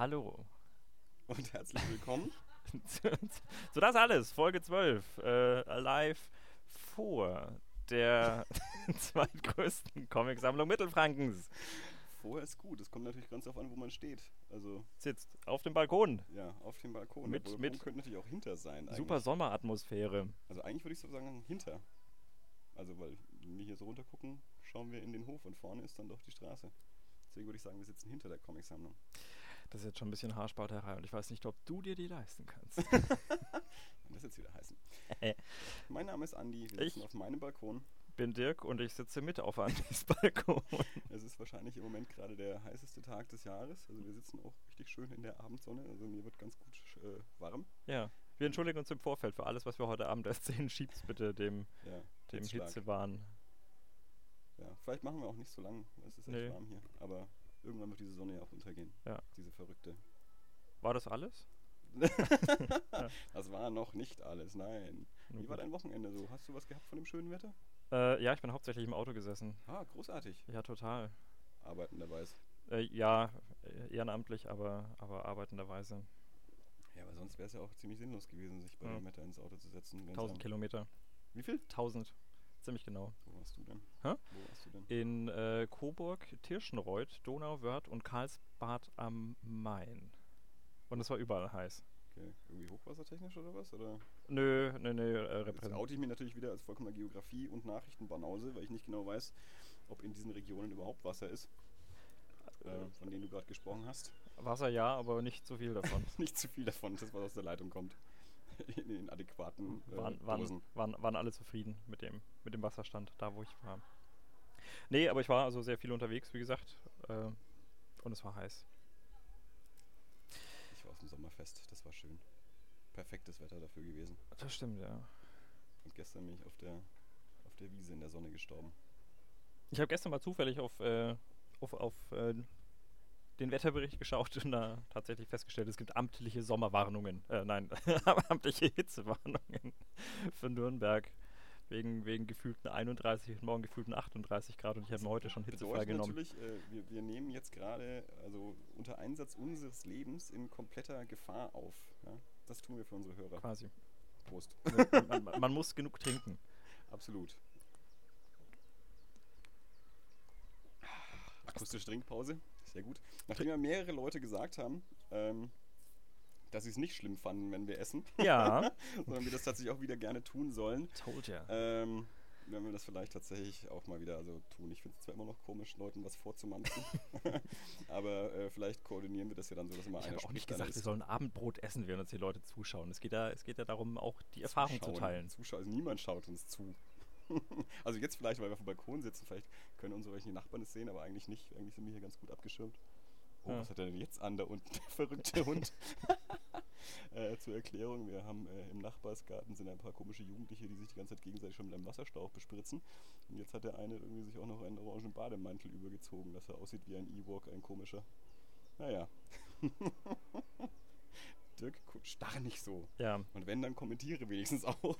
Hallo. Und herzlich willkommen. so, das alles. Folge 12. Äh, live vor der zweitgrößten Comicsammlung Mittelfrankens. Vorher ist gut. Es kommt natürlich ganz darauf an, wo man steht. Also sitzt auf dem Balkon. Ja, auf dem Balkon. Mit, Balkon mit könnte natürlich auch hinter sein. Eigentlich. Super Sommeratmosphäre. Also eigentlich würde ich so sagen hinter. Also weil wenn wir hier so runter gucken, schauen wir in den Hof und vorne ist dann doch die Straße. Deswegen würde ich sagen, wir sitzen hinter der Comicsammlung. Das ist jetzt schon ein bisschen Haarspalterei und ich weiß nicht, ob du dir die leisten kannst. Und das jetzt wieder heißen. mein Name ist Andi. Wir Ich- sitzen auf meinem Balkon. bin Dirk und ich sitze mit auf Andys Balkon. Es ist wahrscheinlich im Moment gerade der heißeste Tag des Jahres. Also wir sitzen auch richtig schön in der Abendsonne. Also mir wird ganz gut äh, warm. Ja. Wir entschuldigen uns im Vorfeld für alles, was wir heute Abend erzählen. Schieb's bitte dem, Ja, dem. Hitzewahn. Ja, vielleicht machen wir auch nicht so lang. Es ist echt Nee. warm hier. Aber irgendwann wird diese Sonne ja auch untergehen. Ja. Diese verrückte. War das alles? Das war noch nicht alles, nein. Wie war dein Wochenende so? Hast du was gehabt von dem schönen Wetter? Äh, ja, ich bin hauptsächlich im Auto gesessen. Ah, großartig. Ja, total. Arbeitenderweise. Äh, ja, äh, ehrenamtlich, aber, aber arbeitenderweise. Ja, aber sonst wäre es ja auch ziemlich sinnlos gewesen, sich bei Ja. dem Wetter ins Auto zu setzen. wenn's 1000 am- Kilometer. Wie viel? 1000. Ziemlich genau. Wo warst du denn? Hä? Wo warst du denn? In äh, Coburg, Tirschenreuth, Donauwörth und Karlsbad am Main. Und es war überall heiß. Okay. Irgendwie hochwassertechnisch oder was? Oder? Nö, nö, nö, äh, Jetzt oute ich mich natürlich wieder als vollkommener Geografie- und Nachrichtenbanause, weil ich nicht genau weiß, ob in diesen Regionen überhaupt Wasser ist, äh, von denen du gerade gesprochen hast. Wasser ja, aber nicht zu viel davon. Nicht zu viel davon, das was aus der Leitung kommt. In den adäquaten äh, waren, waren, waren, waren alle zufrieden mit dem, mit dem Wasserstand, da wo ich war. Nee, aber ich war also sehr viel unterwegs, wie gesagt. Äh, und es war heiß. Ich war auf dem Sommerfest, das war schön. Perfektes Wetter dafür gewesen. Das stimmt, ja. Und gestern bin ich auf der, auf der Wiese in der Sonne gestorben. Ich habe gestern mal zufällig auf, äh, auf, auf äh, den Wetterbericht geschaut und da tatsächlich festgestellt, es gibt amtliche Sommerwarnungen. Äh, nein, amtliche Hitzewarnungen für Nürnberg. Wegen, wegen gefühlten 31 und morgen gefühlten 38 Grad und ich habe mir heute schon Hitze freigenommen. natürlich, äh, wir, wir nehmen jetzt gerade, also unter Einsatz unseres Lebens in kompletter Gefahr auf. Ja? Das tun wir für unsere Hörer. Quasi. Prost. man, man, man muss genug trinken. Absolut. Akustische Trinkpause, sehr gut. Nachdem ja mehrere Leute gesagt haben, ähm, dass sie es nicht schlimm fanden, wenn wir essen, Ja, sondern wir das tatsächlich auch wieder gerne tun sollen, told ya. ähm, werden wir das vielleicht tatsächlich auch mal wieder also tun. Ich finde es zwar immer noch komisch, Leuten was vorzumanzen, aber äh, vielleicht koordinieren wir das ja dann so, dass immer Ich einer habe auch nicht gesagt, wir sollen Abendbrot essen, während uns die Leute zuschauen. Es geht ja, es geht ja darum, auch die Erfahrung zu Zuschauen. teilen. Zuschauer, also niemand schaut uns zu. also jetzt vielleicht, weil wir auf dem Balkon sitzen, vielleicht können unsere welche Nachbarn es sehen, aber eigentlich nicht. Eigentlich sind wir hier ganz gut abgeschirmt. Oh, Ja. was hat er denn jetzt an da unten, der verrückte Hund? äh, zur Erklärung, wir haben äh, im Nachbarsgarten sind ein paar komische Jugendliche, die sich die ganze Zeit gegenseitig schon mit einem Wasserstauch bespritzen. Und jetzt hat der eine irgendwie sich auch noch einen orangen Bademantel übergezogen, dass er aussieht wie ein Ewok, ein komischer. Naja. Dirk, starr nicht so. Ja, Und wenn, dann kommentiere wenigstens auch.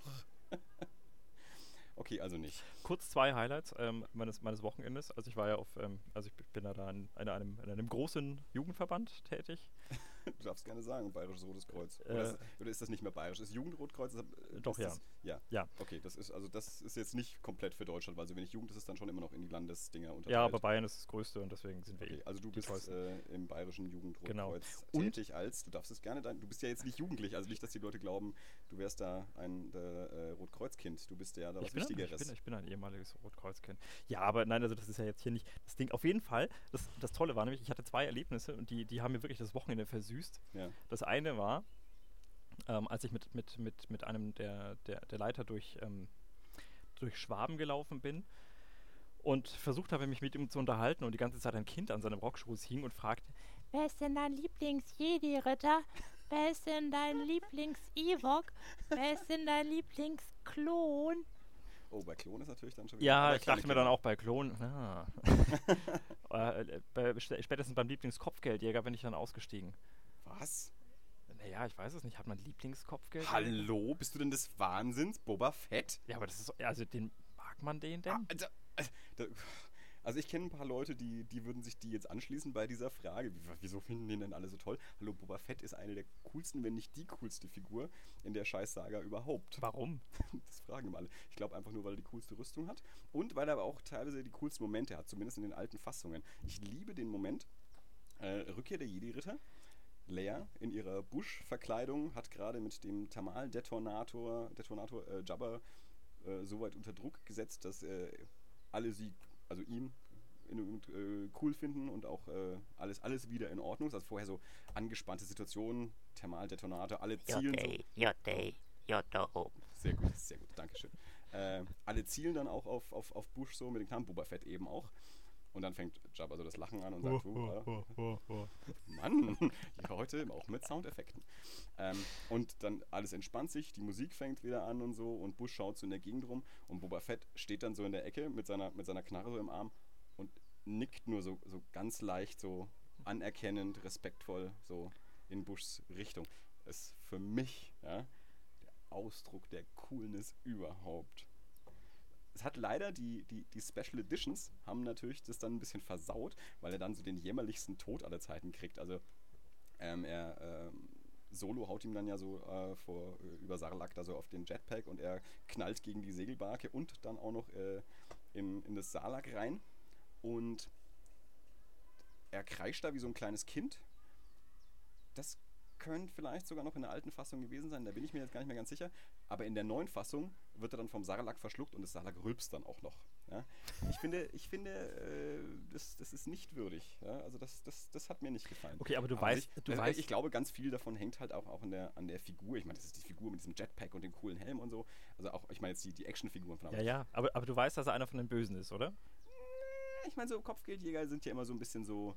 Okay, also nicht. kurz zwei Highlights ähm, meines, meines Wochenendes. Also ich war ja auf, ähm, also ich bin ja da in, in, einem, in einem großen Jugendverband tätig. Du darfst gerne sagen, Bayerisches Rotes Kreuz. Äh, oder, ist, oder ist das nicht mehr Bayerisch? Ist Jugendrotkreuz? Ist, äh, Doch, ist ja. Das, ja. Ja. Okay, das ist also das ist jetzt nicht komplett für Deutschland, weil so wenig Jugend ist es dann schon immer noch in die Landesdinger unterteilt. Ja, aber Bayern ist das Größte und deswegen sind wir Okay, eh also du bist äh, im Bayerischen Jugendrotkreuz Genau. Und- tätig als, du darfst es gerne, dein, du bist ja jetzt nicht jugendlich, also nicht, dass die Leute glauben, du wärst da ein äh, Rotkreuzkind, du bist ja da was ich, bin ein, ich, Wichtigeres. bin, ich bin ein ehemaliges Rotkreuzkind. Ja, aber nein, also das ist ja jetzt hier nicht das Ding. Auf jeden Fall, das, das Tolle war nämlich, ich hatte zwei Erlebnisse und die, die haben mir wirklich das Wochenende versüßt. ja. Das eine war, ähm, als ich mit, mit, mit, mit einem der, der, der Leiter durch, ähm, durch Schwaben gelaufen bin und versucht habe, mich mit ihm zu unterhalten und die ganze Zeit ein Kind an seinem Rockschuss hing und fragte, Wer ist denn dein Lieblings-Jedi-Ritter? Wer ist denn dein Lieblings-Ewok? Wer ist denn dein Lieblings-Klon? Oh, bei Klon ist natürlich dann schon wieder. ja, ich dachte mir dann auch bei Klon, ah. äh, bei, spätestens beim Lieblingskopfgeldjäger bin ich dann ausgestiegen. Was? Naja, ich weiß es nicht. Hat man Lieblingskopfgeld? Hallo, bist du denn des Wahnsinns, Boba Fett? Ja, aber das ist. Also, den mag man den denn? Ah, da, da, Also ich kenne ein paar Leute, die, die würden sich die jetzt anschließen bei dieser Frage. Wie- Wieso finden den denn alle so toll? Hallo, Boba Fett ist eine der coolsten, wenn nicht die coolste Figur in der Scheiß-Saga überhaupt. Warum? Das fragen immer alle. Ich glaube einfach nur, weil er die coolste Rüstung hat und weil er aber auch teilweise die coolsten Momente hat, zumindest in den alten Fassungen. Ich liebe den Moment, äh, Rückkehr der Jedi-Ritter. Leia in ihrer Bush-Verkleidung hat gerade mit dem Thermal-Detonator Detonator, äh, Jabba äh, so weit unter Druck gesetzt, dass äh, alle sie, also ihn, in, äh, cool finden und auch äh, alles, alles wieder in Ordnung ist. Also vorher so angespannte Situationen, Thermal-Detonator, alle zielen so. Jote, Jote, Joto. Sehr gut, sehr gut, Dankeschön. Äh, alle zielen dann auch auf, auf, auf Bush so mit dem Knamen, Boba Fett eben auch. Und dann fängt Jabba so das Lachen an und sagt, oh, äh, Mann, ja, heute auch mit Soundeffekten. Ähm, und dann alles entspannt sich, die Musik fängt wieder an und so und Bush schaut so in der Gegend rum und Boba Fett steht dann so in der Ecke mit seiner, mit seiner Knarre so im Arm und nickt nur so, so ganz leicht, so anerkennend, respektvoll so in Bushs Richtung. Ist für mich ja, der Ausdruck der Coolness überhaupt. Es hat leider die, die, die Special Editions haben natürlich das dann ein bisschen versaut, weil er dann so den jämmerlichsten Tod aller Zeiten kriegt. Also ähm, er ähm, Solo haut ihm dann ja so äh, vor äh, über Sarlacc da so auf den Jetpack und er knallt gegen die Segelbarke und dann auch noch äh, in, in das Sarlacc rein und er kreischt da wie so ein kleines Kind. Das könnte vielleicht sogar noch in der alten Fassung gewesen sein, da bin ich mir jetzt gar nicht mehr ganz sicher. Aber in der neuen Fassung wird er dann vom Sarlacc verschluckt und das Sarlacc rülpst dann auch noch. Ja? Ich finde, ich finde äh, das, das ist nicht würdig. Ja? Also das, das, das hat mir nicht gefallen. Okay, aber du Aber weißt, ich, du also weißt, ich glaube, ganz viel davon hängt halt auch, auch in der, an der Figur. Ich meine, das ist die Figur mit diesem Jetpack und dem coolen Helm und so. Also auch, ich meine jetzt die, die Actionfiguren von ja, ja, aber, aber du weißt, dass er einer von den Bösen ist, oder? ich meine, so Kopfgeldjäger sind ja immer so ein bisschen so,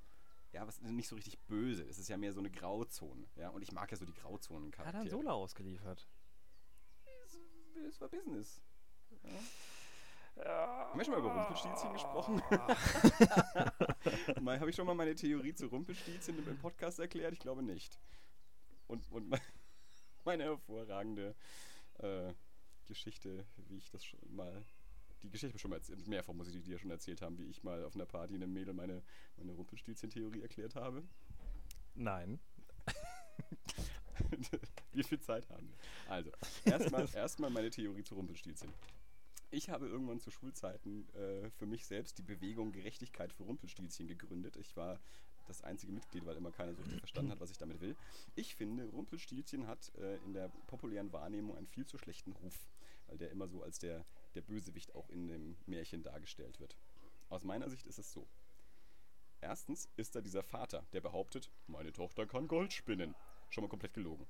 ja, was nicht so richtig böse. Es ist ja mehr so eine Grauzone. Ja, und ich mag ja so die grauzonen Hat er Solo ausgeliefert? Es war Business. Haben wir schon mal über Rumpelstilzchen gesprochen? mal, Habe ich schon mal meine Theorie zu Rumpelstilzchen im, Podcast erklärt? Ich glaube nicht. Und, und me- meine hervorragende äh, Geschichte, wie ich das schon mal. Die Geschichte habe ich schon mal erzählt, mehrfach muss ich die dir schon erzählt haben, wie ich mal auf einer Party einem Mädel meine, meine Rumpelstilzchen-Theorie erklärt habe. Nein. Wie viel Zeit haben wir? Also, erstmal erstmal meine Theorie zu Rumpelstilzchen. Ich habe irgendwann zu Schulzeiten äh, für mich selbst die Bewegung Gerechtigkeit für Rumpelstilzchen gegründet. Ich war das einzige Mitglied, weil immer keiner so richtig verstanden hat, was ich damit will. Ich finde, Rumpelstilzchen hat äh, in der populären Wahrnehmung einen viel zu schlechten Ruf, weil der immer so als der, der Bösewicht auch in dem Märchen dargestellt wird. Aus meiner Sicht ist es so. Erstens ist da dieser Vater, der behauptet, meine Tochter kann Gold spinnen. Schon mal komplett gelogen.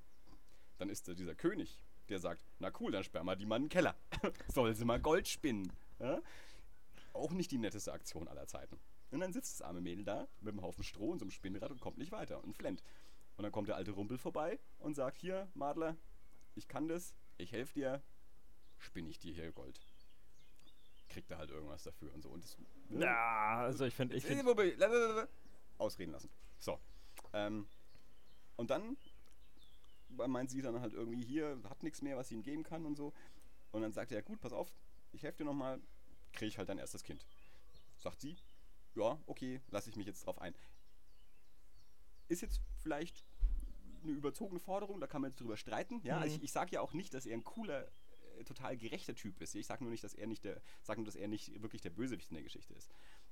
Dann ist da dieser König, der sagt, na cool, dann sperr mal die mal in den Keller. Soll sie mal Gold spinnen. Ja? Auch nicht die netteste Aktion aller Zeiten. Und dann sitzt das arme Mädel da mit einem Haufen Stroh und so einem Spinnrad und kommt nicht weiter und flennt. Und dann kommt der alte Rumpel vorbei und sagt, hier, Madler, ich kann das, ich helfe dir, spinne ich dir hier Gold. Kriegt er halt irgendwas dafür und so. Und das, ne? Ja, also ich finde, ich lalalala. Ausreden lassen. So. Ähm, und dann meint sie dann halt irgendwie hier, hat nichts mehr, was sie ihm geben kann und so. Und dann sagt er, gut, pass auf, ich helfe dir nochmal, kriege ich halt dein erstes Kind. Sagt sie, ja, okay, lasse ich mich jetzt drauf ein. Ist jetzt vielleicht eine überzogene Forderung, da kann man jetzt drüber streiten. Ja, also Mhm. ich, ich sage ja auch nicht, dass er ein cooler, total gerechter Typ ist. Ich sage nur nicht, dass er nicht der, sag nur, dass er nicht wirklich der Bösewicht in der Geschichte ist.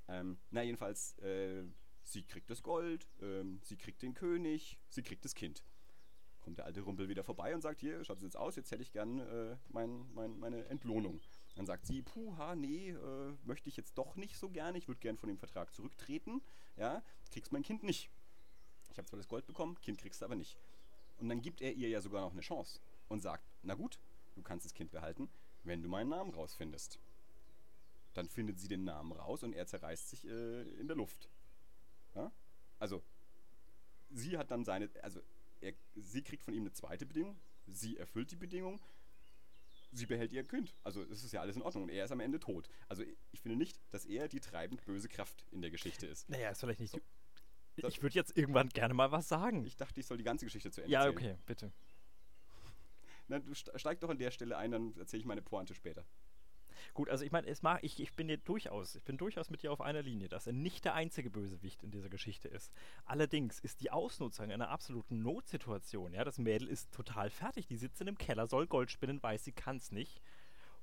Ähm, na, jedenfalls, äh, sie kriegt das Gold, ähm, sie kriegt den König, sie kriegt das Kind. Kommt der alte Rumpel wieder vorbei und sagt, hier, schaut es jetzt aus, jetzt hätte ich gern äh, mein, mein, meine Entlohnung. Dann sagt sie, puh, ha, nee, äh, möchte ich jetzt doch nicht so gerne, ich würde gern von dem Vertrag zurücktreten, ja, kriegst mein Kind nicht. Ich habe zwar das Gold bekommen, Kind kriegst du aber nicht. Und dann gibt er ihr ja sogar noch eine Chance und sagt, na gut, du kannst das Kind behalten, wenn du meinen Namen rausfindest. Dann findet sie den Namen raus und er zerreißt sich äh, in der Luft. Ja? Also, sie hat dann seine, also er, sie kriegt von ihm eine zweite Bedingung, sie erfüllt die Bedingung, sie behält ihr Kind. Also es ist ja alles in Ordnung und er ist am Ende tot. Also ich finde nicht, dass er die treibend böse Kraft in der Geschichte ist. naja, ist vielleicht nicht. So. Ich würde jetzt irgendwann gerne mal was sagen. Ich dachte, ich soll die ganze Geschichte zu Ende ja, erzählen. okay, bitte. Na, du ste- steig doch an der Stelle ein, dann erzähle ich meine Pointe später. Gut, also ich meine, es mag, ich, ich bin dir durchaus, ich bin durchaus mit dir auf einer Linie, dass er nicht der einzige Bösewicht in dieser Geschichte ist. Allerdings ist die Ausnutzung einer absoluten Notsituation, ja, das Mädel ist total fertig, die sitzt in einem Keller, soll Gold spinnen, weiß, sie kann es nicht.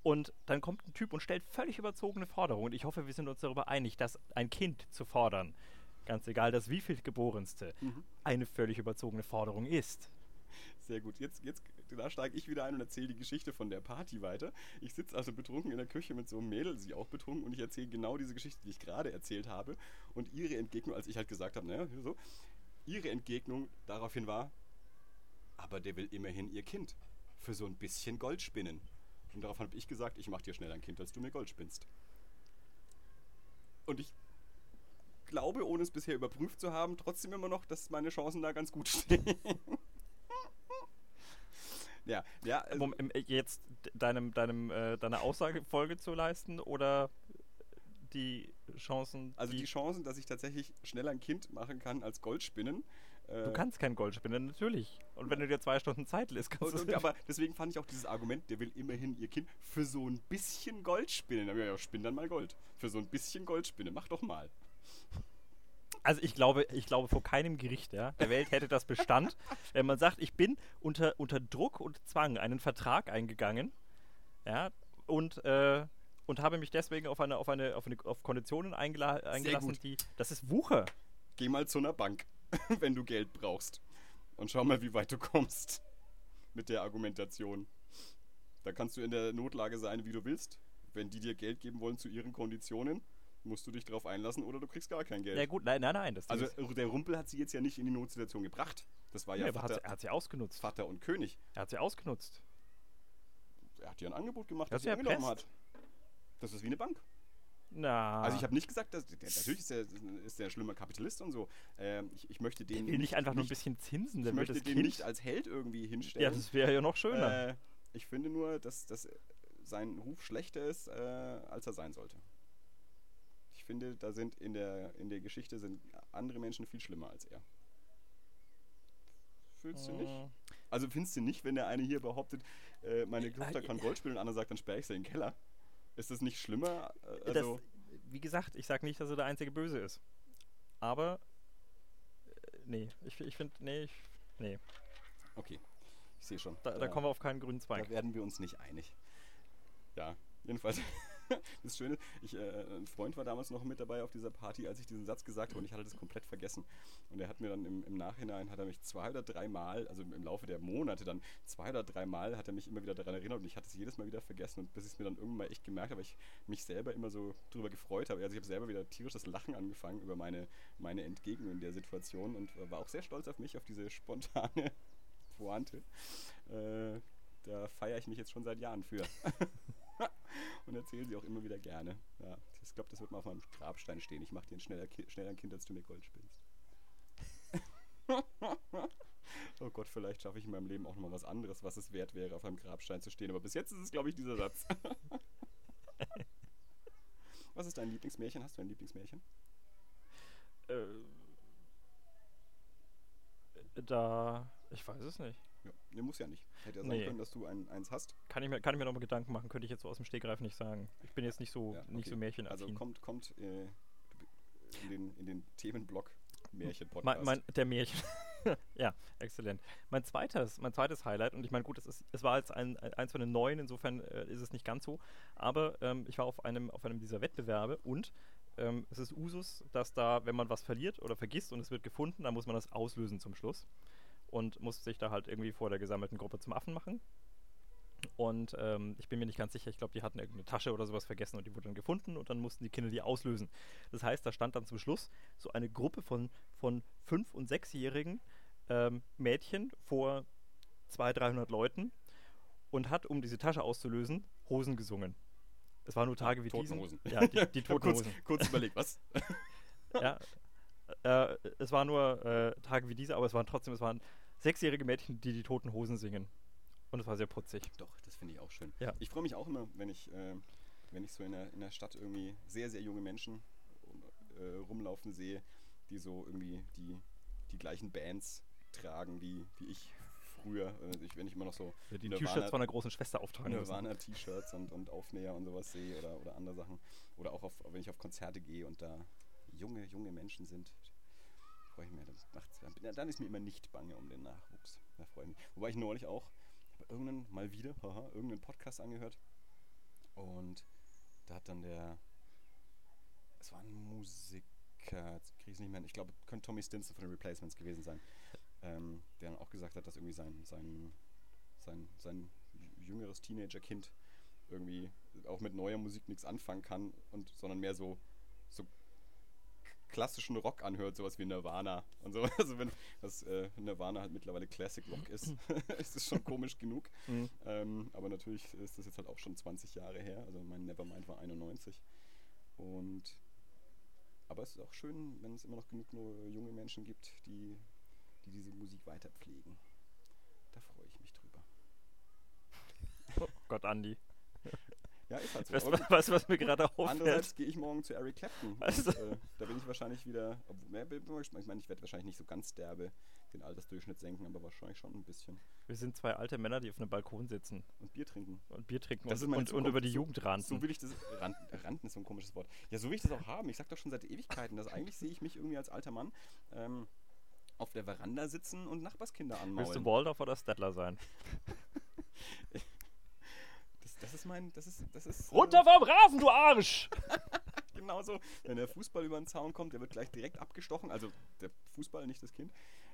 Und dann kommt ein Typ und stellt völlig überzogene Forderungen. Und ich hoffe, wir sind uns darüber einig, dass ein Kind zu fordern, ganz egal das wieviel geborenste, Mhm. eine völlig überzogene Forderung ist. Sehr gut. Jetzt, jetzt da steige ich wieder ein und erzähle die Geschichte von der Party weiter. Ich sitze also betrunken in der Küche mit so einem Mädel, sie auch betrunken, und ich erzähle genau diese Geschichte, die ich gerade erzählt habe. Und ihre Entgegnung, als ich halt gesagt habe, naja, so, ihre Entgegnung daraufhin war, aber der will immerhin ihr Kind für so ein bisschen Gold spinnen. Und daraufhin habe ich gesagt, ich mache dir schnell ein Kind, als du mir Gold spinnst. Und ich glaube, ohne es bisher überprüft zu haben, trotzdem immer noch, dass meine Chancen da ganz gut stehen. Ja, ja. Also, Um ähm, jetzt d- deinem, deinem, äh, deiner Aussage Folge zu leisten oder die Chancen. also die Chancen, dass ich tatsächlich schneller ein Kind machen kann als Goldspinnen. äh, du kannst kein Gold spinnen, natürlich. Und wenn du dir zwei Stunden Zeit lässt, kannst du. aber deswegen fand ich auch dieses Argument, der will immerhin ihr Kind für so ein bisschen Gold spinnen. Da hab ich gesagt, ja, spinn dann mal Gold. Für so ein bisschen Gold spinnen. Mach doch mal. Also ich glaube, ich glaube, vor keinem Gericht ja, der Welt hätte das Bestand, wenn man sagt, ich bin unter, unter Druck und Zwang einen Vertrag eingegangen, ja, und, äh, und habe mich deswegen auf eine, auf eine, auf eine auf Konditionen eingela eingelassen, die. Das ist Wucher. Geh mal zu einer Bank, wenn du Geld brauchst. Und schau mal, wie weit du kommst. Mit der Argumentation. Da kannst du in der Notlage sein, wie du willst. Wenn die dir Geld geben wollen zu ihren Konditionen, musst du dich darauf einlassen oder du kriegst gar kein Geld. Ja gut, nein, nein, nein. Das Also der Rumpel hat sie jetzt ja nicht in die Notsituation gebracht. Das war ja, ja, hat, Vater, sie- er hat sie ausgenutzt. Vater und König. Er hat sie ausgenutzt. Er hat ihr ein Angebot gemacht, das hat sie angenommen hat. Das ist wie eine Bank. Na. Also ich habe nicht gesagt, dass der, natürlich ist der, ist der ein schlimmer Kapitalist und so. Ähm, ich, ich möchte den der will nicht einfach nur ein bisschen zinsen, ich möchte das den Kind. nicht als Held irgendwie hinstellen. ja, das wäre ja noch schöner. äh, ich finde nur, dass, dass sein Ruf schlechter ist, äh, als er sein sollte. Ich finde, da sind in der, in der Geschichte sind andere Menschen viel schlimmer als er. Fühlst du nicht? Mm. Also findest du nicht, wenn der eine hier behauptet, äh, meine Ja, Tochter ja. kann Gold spielen und der andere sagt, dann sperre ich sie in den Keller? Ist das nicht schlimmer? Äh, das, Also, wie gesagt, ich sage nicht, dass er der einzige Böse ist. Aber, äh, nee, ich, ich finde, nee, ich, nee, okay, ich sehe schon. da, da kommen wir auf keinen grünen Zweig. Da werden wir uns nicht einig. Ja, jedenfalls. Das Schöne, ich, äh, ein Freund war damals noch mit dabei auf dieser Party, als ich diesen Satz gesagt habe und ich hatte das komplett vergessen. Und er hat mir dann im, im Nachhinein, hat er mich zwei oder drei Mal, also im Laufe der Monate dann zwei oder drei Mal, hat er mich immer wieder daran erinnert und ich hatte es jedes Mal wieder vergessen und bis ich es mir dann irgendwann mal echt gemerkt habe, ich mich selber immer so drüber gefreut habe. Also ich habe selber wieder tierisches Lachen angefangen über meine, meine Entgegnung in der Situation und war auch sehr stolz auf mich, auf diese spontane Pointe. Äh, da feiere ich mich jetzt schon seit Jahren für. und erzähle sie auch immer wieder gerne. Ja, ich glaube, das wird mal auf meinem Grabstein stehen. Ich mache dir ein schneller, Ki schneller ein Kind, als du mir Gold spinnst. oh Gott, vielleicht schaffe ich in meinem Leben auch nochmal was anderes, was es wert wäre, auf einem Grabstein zu stehen. Aber bis jetzt ist es, glaube ich, dieser Satz. was ist dein Lieblingsmärchen? Hast du ein Lieblingsmärchen? Äh, da, ich weiß es nicht. Ja, ne, muss ja nicht. Hätte ja sein Nee. können, dass du ein, eins hast. Kann ich mir, kann ich mir nochmal Gedanken machen, könnte ich jetzt so aus dem Stegreif nicht sagen. Ich bin jetzt nicht so, Ja, nicht okay. so märchenaffin. Also kommt, kommt äh, in, den, in den Themenblock mein, Märchen-Podcast. mein, der Märchen. ja, exzellent. Mein zweites, mein zweites Highlight, und ich meine, gut, es, ist, es war jetzt ein, eins von den neuen, insofern äh, ist es nicht ganz so, aber ähm, ich war auf einem, auf einem dieser Wettbewerbe und ähm, es ist Usus, dass da, wenn man was verliert oder vergisst und es wird gefunden, dann muss man das auslösen zum Schluss und muss sich da halt irgendwie vor der gesammelten Gruppe zum Affen machen. Und ähm, ich bin mir nicht ganz sicher, ich glaube, die hatten irgendeine Tasche oder sowas vergessen und die wurde dann gefunden und dann mussten die Kinder die auslösen. Das heißt, da stand dann zum Schluss so eine Gruppe von, von fünf- und sechsjährigen ähm, Mädchen vor 200, 300 Leuten und hat, um diese Tasche auszulösen, Hosen gesungen. Es waren nur Tage wie diesen. Totenhosen. Ja, die, die Ich hab toten kurz, kurz überlegt, was? ja. Äh, es waren nur äh, Tage wie diese, aber es waren trotzdem, es waren sechsjährige Mädchen, die die toten Hosen singen. Und es war sehr putzig. Doch, das finde ich auch schön. Ja. Ich freue mich auch immer, wenn ich, äh, wenn ich so in der, in der Stadt irgendwie sehr, sehr junge Menschen äh, rumlaufen sehe, die so irgendwie die, die gleichen Bands tragen, wie, wie ich früher. Äh, Ich, wenn ich immer noch so Die Nirvana- T-Shirts von der großen Schwester auftragen müssen. Nirvana-T-Shirts und, und Aufnäher und sowas sehe oder, oder andere Sachen. Oder auch auf, wenn ich auf Konzerte gehe und da junge, junge Menschen sind, freue ich mich. Das macht's, dann- dann ist mir immer nicht bange um den Nachwuchs. Da freue ich mich. Wobei ich neulich auch irgendeinen, mal wieder, haha, irgendeinen Podcast angehört. Und da hat dann der, es war ein Musiker, jetzt kriege ich es nicht mehr, ich glaube, könnte Tommy Stinson von den Replacements gewesen sein, ähm, der dann auch gesagt hat, dass irgendwie sein, sein, sein, sein jüngeres Teenager-Kind irgendwie auch mit neuer Musik nichts anfangen kann und sondern mehr so klassischen Rock anhört, sowas wie Nirvana und so. Also wenn das äh, Nirvana halt mittlerweile Classic Rock ist, ist es schon komisch genug. Mhm. Ähm, aber natürlich ist das jetzt halt auch schon 20 Jahre her. Also mein Nevermind war 91. Und aber es ist auch schön, wenn es immer noch genug nur junge Menschen gibt, die, die diese Musik weiter pflegen. Da freue ich mich drüber. Oh Gott, Andi. Ja, ist halt so. Weißt du, was, was mir gerade auffällt? Andererseits gehe ich morgen zu Eric Clapton. Also- Und, äh, da bin ich wahrscheinlich wieder. Ich meine, ich werde wahrscheinlich nicht so ganz derbe den Altersdurchschnitt senken, aber wahrscheinlich schon ein bisschen. Wir sind zwei alte Männer, die auf einem Balkon sitzen Und Bier trinken. und Bier trinken Das und, und, und über die Jugend ranten. So will ich das. Rand, Randen ist so ein komisches Wort. Ja, so will ich das auch haben. Ich sag doch schon seit Ewigkeiten, dass eigentlich sehe ich mich irgendwie als alter Mann ähm, auf der Veranda sitzen und Nachbarskinder Willst anmaulen. du Waldorf oder Stettler sein? Das, ist mein. Das ist. Das ist äh, Runter vom Rasen, du Arsch! Genauso, wenn der Fußball über den Zaun kommt, der wird gleich direkt abgestochen. Also der Fußball, nicht das Kind.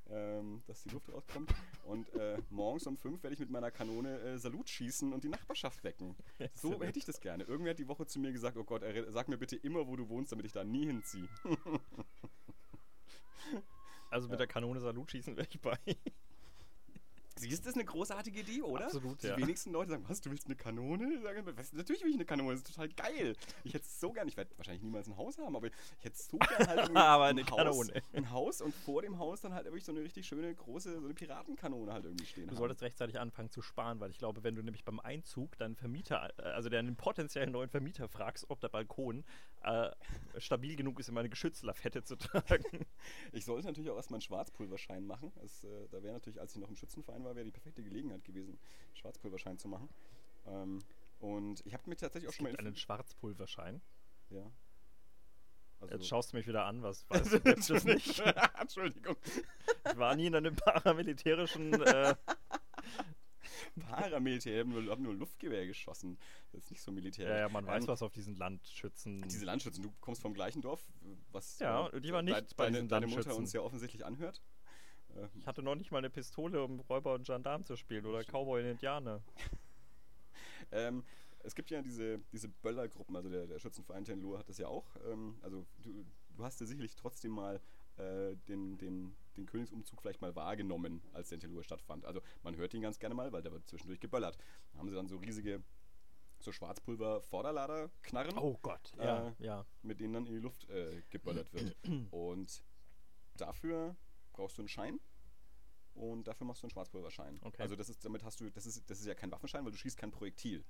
Ähm, dass die Luft rauskommt. Und äh, morgens um fünf werde ich mit meiner Kanone äh, Salut schießen und die Nachbarschaft wecken. So hätte ich das gerne. Irgendwer hat die Woche zu mir gesagt, oh Gott, sag mir bitte immer, wo du wohnst, damit ich da nie hinziehe. Also mit der Kanone Salut schießen wäre ich bei. Siehst du, das ist eine großartige Idee, oder? Absolut, Die ja. wenigsten Leute sagen, was, du willst eine Kanone? Sagen, was, natürlich will ich eine Kanone, das ist total geil. Ich hätte es so gern, ich werde wahrscheinlich niemals ein Haus haben, aber ich hätte es so gern halt Aber ein eine Haus, Kanone. Ein Haus und vor dem Haus dann halt wirklich so eine richtig schöne, große, so eine Piratenkanone halt irgendwie stehen Du haben. solltest rechtzeitig anfangen zu sparen, weil ich glaube, wenn du nämlich beim Einzug deinen Vermieter, äh, also deinen potenziellen neuen Vermieter fragst, ob der Balkon äh, stabil genug ist, um eine Geschützlafette zu tragen. Ich sollte natürlich auch erstmal einen Schwarzpulverschein machen. Das, äh, da wäre natürlich, als ich noch im Schützenverein war, wäre die perfekte Gelegenheit gewesen, Schwarzpulverschein zu machen. Ähm, und ich habe mir tatsächlich auch Es schon mal einen Schwarzpulverschein. ja. Also, Jetzt schaust du mich wieder an, was weißt du das nicht? Entschuldigung. Ich war nie in einem paramilitärischen. Äh, Paramilitär, haben nur, haben nur Luftgewehr geschossen. Das ist nicht so militär. ja, ja, man weiß, Ähm, was auf diesen Landschützen. Diese Landschützen, du kommst vom gleichen Dorf, was Ja, äh, die war nicht bei deine, diesen deine Mutter uns ja offensichtlich anhört. Äh, Ich hatte noch nicht mal eine Pistole, um Räuber und Gendarm zu spielen oder Cowboy und Indianer. Ähm, es gibt ja diese, diese Böllergruppen, also der, der Schützenverein Tenlur hat das ja auch. Ähm, also du, du hast ja sicherlich trotzdem mal äh, den, den, den Königsumzug vielleicht mal wahrgenommen, als der in Tenlur stattfand. Also man hört ihn ganz gerne mal, weil der wird zwischendurch geböllert. Da haben sie dann so riesige, so Schwarzpulver-Vorderlader-Knarren. Oh Gott, ja, ja. mit denen dann in die Luft äh, geböllert wird. Und dafür brauchst du einen Schein und dafür machst du einen Schwarzpulverschein. Okay. Also das ist, damit hast du, das ist, das ist ja kein Waffenschein, weil du schießt kein Projektil.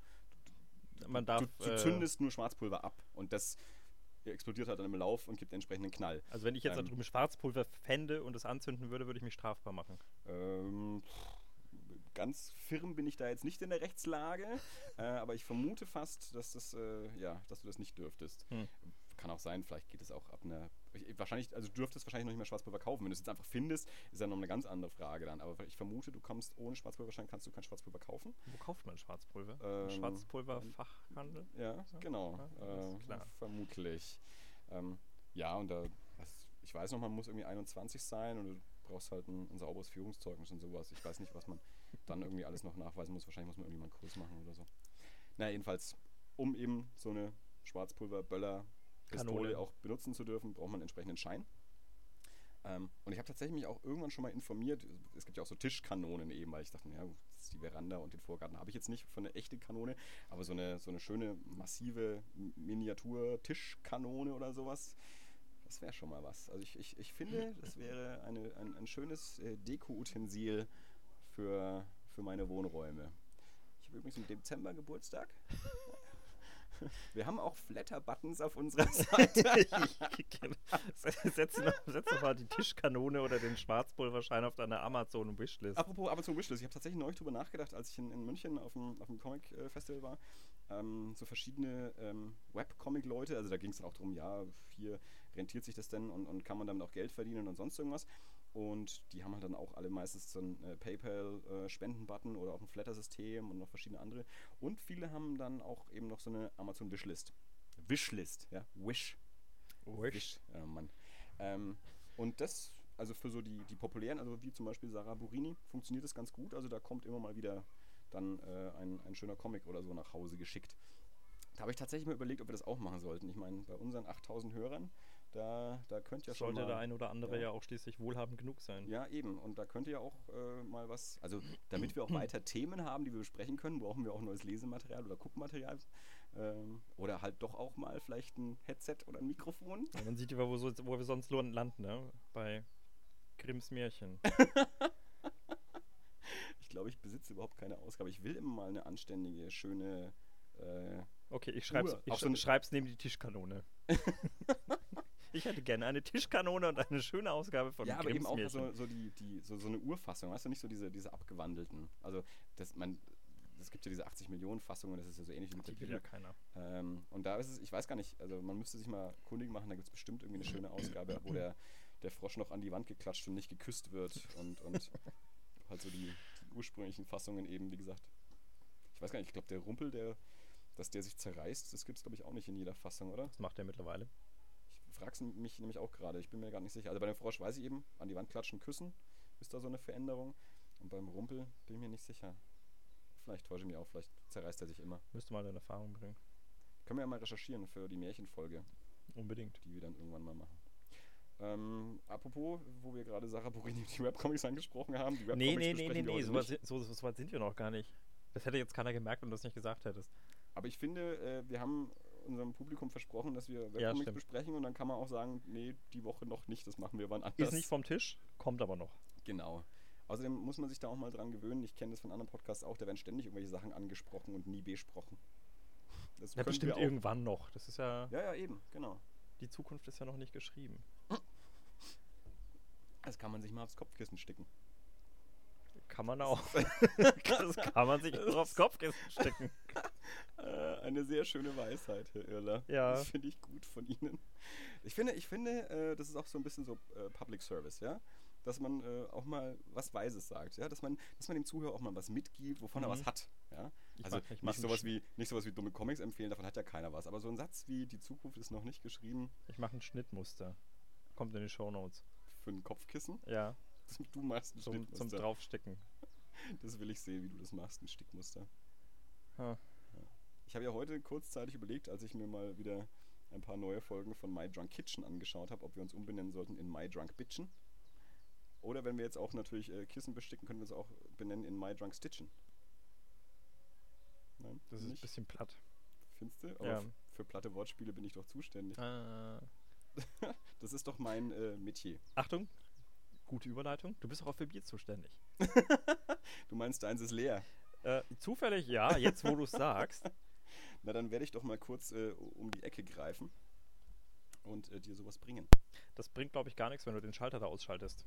Man darf. du, du äh, zündest nur Schwarzpulver ab und das explodiert halt dann im Lauf und gibt den entsprechenden Knall. Also wenn ich jetzt da ähm, drüben Schwarzpulver fände und es anzünden würde, würde ich mich strafbar machen. Ähm, ganz firm bin ich da jetzt nicht in der Rechtslage, äh, aber ich vermute fast, dass das, äh, ja, dass du das nicht dürftest. Hm. Kann auch sein, vielleicht geht es auch ab einer. Ich- Wahrscheinlich, also du dürftest wahrscheinlich noch nicht mehr Schwarzpulver kaufen. Wenn du es jetzt einfach findest, ist ja noch eine ganz andere Frage dann. Aber ich vermute, du kommst ohne Schwarzpulverschein, kannst du kein Schwarzpulver kaufen. Wo kauft man Schwarzpulver? Ähm, Schwarzpulverfachhandel? Ja, genau. ja, äh. Vermutlich. Ähm, ja, und da, was, ich weiß noch, man muss irgendwie 21 sein und du brauchst halt ein, ein sauberes Führungszeugnis und sowas. Ich weiß nicht, was man dann irgendwie alles noch nachweisen muss. Wahrscheinlich muss man irgendwie mal einen Kurs machen oder so. Na, jedenfalls, um eben so eine Kanone. auch benutzen zu dürfen, braucht man einen entsprechenden Schein. Ähm, und ich habe tatsächlich mich auch irgendwann schon mal informiert. Es gibt ja auch so Tischkanonen eben, weil ich dachte, ja, die Veranda und den Vorgarten habe ich jetzt nicht für eine echte Kanone, aber so eine, so eine schöne, massive Miniatur-Tischkanone oder sowas, das wäre schon mal was. Also ich, ich, ich finde, das wäre eine, ein, ein schönes äh, Deko-Utensil für, für meine Wohnräume. Ich habe übrigens im Dezember Geburtstag. Wir haben auch Flatter-Buttons auf unserer Seite. Genau. setz, noch mal die Tischkanone oder den Schwarzpulverschein auf deine Amazon-Wishlist. Apropos Amazon Wishlist, ich habe tatsächlich neulich drüber nachgedacht, als ich in, in München auf dem, auf dem Comic-Festival war. Ähm, so verschiedene ähm, Webcomic-Leute, also da ging es dann auch darum, ja, hier rentiert sich das denn und, und kann man damit auch Geld verdienen und sonst irgendwas. Und die haben halt dann auch alle meistens so einen äh, PayPal-Spenden-Button oder auch ein Flatter-System und noch verschiedene andere. Und viele haben dann auch eben noch so eine Amazon Wishlist. Ja, Wish. Wish. Ja, Mann. Ähm, und das, also für so die, die populären, also wie zum Beispiel Sarah Burini, funktioniert das ganz gut. Also da kommt immer mal wieder dann äh, ein, ein schöner Comic oder so nach Hause geschickt. Da habe ich tatsächlich mal überlegt, ob wir das auch machen sollten. Ich meine, bei unseren 8000 Hörern, da, da könnte ja schon Sollte der ein oder andere ja. ja. auch schließlich wohlhabend genug sein. Ja, eben. Und da könnte ja auch äh, mal was, also damit wir auch weiter Themen haben, die wir besprechen können, brauchen wir auch neues Lesematerial oder Guckmaterial. Ähm, oder halt doch auch mal vielleicht ein Headset oder ein Mikrofon. Ja, man sieht ja, wo, so, wo wir sonst landen, ne? Bei Grimms Märchen. Ich glaube, ich besitze überhaupt keine Ausgabe. Ich will immer mal eine anständige, schöne. Äh, Okay, ich schreib's, Uhr. ich so schreib's neben die Tischkanone. ich hätte gerne eine Tischkanone und eine schöne Ausgabe von ja, aber eben auch so, so, die, die, so, so eine Urfassung, weißt du, nicht so diese, diese abgewandelten. Also, das, man, es gibt ja diese 80 Millionen Fassungen, das ist ja so ähnlich wie mit der Bibel. ja keiner. Ähm, und da ist es, ich weiß gar nicht, also man müsste sich mal kundig machen, da gibt es bestimmt irgendwie eine schöne Ausgabe, wo der, der Frosch noch an die Wand geklatscht und nicht geküsst wird und, und halt so die, die ursprünglichen Fassungen eben, wie gesagt. Ich weiß gar nicht, ich glaube, der Rumpel, der, dass der sich zerreißt, das gibt es, glaube ich, auch nicht in jeder Fassung, oder? Das macht er mittlerweile. Frage mich nämlich auch gerade, ich bin mir gar nicht sicher. Also bei dem Frosch weiß ich eben, an die Wand klatschen, küssen, ist da so eine Veränderung. Und beim Rumpel bin ich mir nicht sicher. Vielleicht täusche ich mich auch, vielleicht zerreißt er sich immer. Müsste mal in Erfahrung bringen. Können wir ja mal recherchieren für die Märchenfolge. Unbedingt. die wir dann irgendwann mal machen. Ähm, apropos, wo wir gerade Sarah Burini die Webcomics angesprochen haben, die Nee, Webcomics nee, nee, nee, nee, heute so, weit so, so weit sind wir noch gar nicht. Das hätte jetzt keiner gemerkt, wenn du das nicht gesagt hättest. Aber ich finde, äh, wir haben unserem Publikum versprochen, dass wir Ja, Webcomics stimmt. besprechen und dann kann man auch sagen, nee, die Woche noch nicht, das machen wir wann anders. Ist nicht vom Tisch, kommt aber noch. Genau. Außerdem muss man sich da auch mal dran gewöhnen. Ich kenne das von anderen Podcasts auch, da werden ständig irgendwelche Sachen angesprochen und nie besprochen. Das Ja, bestimmt irgendwann noch. Das ist ja, Ja, ja, eben, genau. die Zukunft ist ja noch nicht geschrieben. Das kann man sich mal aufs Kopfkissen sticken. Kann man auch. das kann man sich aufs Kopfkissen stecken. Eine sehr schöne Weisheit, Herr Irler. Ja. Das finde ich gut von Ihnen. Ich finde, ich finde äh, das ist auch so ein bisschen so äh, Public Service, ja? Dass man äh, auch mal was Weises sagt, ja? Dass man, dass man dem Zuhörer auch mal was mitgibt, wovon er Mhm. was hat, ja? Ich Also ich mach nicht einen sowas, wie, nicht sowas wie dumme Comics empfehlen, davon hat ja keiner was. Aber so ein Satz wie die Zukunft ist noch nicht geschrieben Ich mache ein Schnittmuster. Kommt in die Shownotes. für ein Kopfkissen. Ja, Du machst ein zum, zum Schnittmuster. Draufstecken. Das will ich sehen, wie du das machst, ein Stickmuster. Ha. Ich habe ja heute kurzzeitig überlegt, als ich mir mal wieder ein paar neue Folgen von My Drunk Kitchen angeschaut habe, ob wir uns umbenennen sollten in My Drunk Bitchen. Oder wenn wir jetzt auch natürlich äh, Kissen besticken, können wir uns auch benennen in My Drunk Stitchen. Nein, Das ist ein bisschen platt. Findest du? Aber Ja. für platte Wortspiele bin ich doch zuständig. Äh, Das ist doch mein äh, Metier. Achtung, gute Überleitung. Du bist auch für Bier zuständig. Du meinst, deins ist leer. Äh, zufällig, ja, jetzt wo du es sagst. Na, dann werde ich doch mal kurz äh, um die Ecke greifen und äh, dir sowas bringen. Das bringt, glaube ich, gar nichts, wenn du den Schalter da ausschaltest.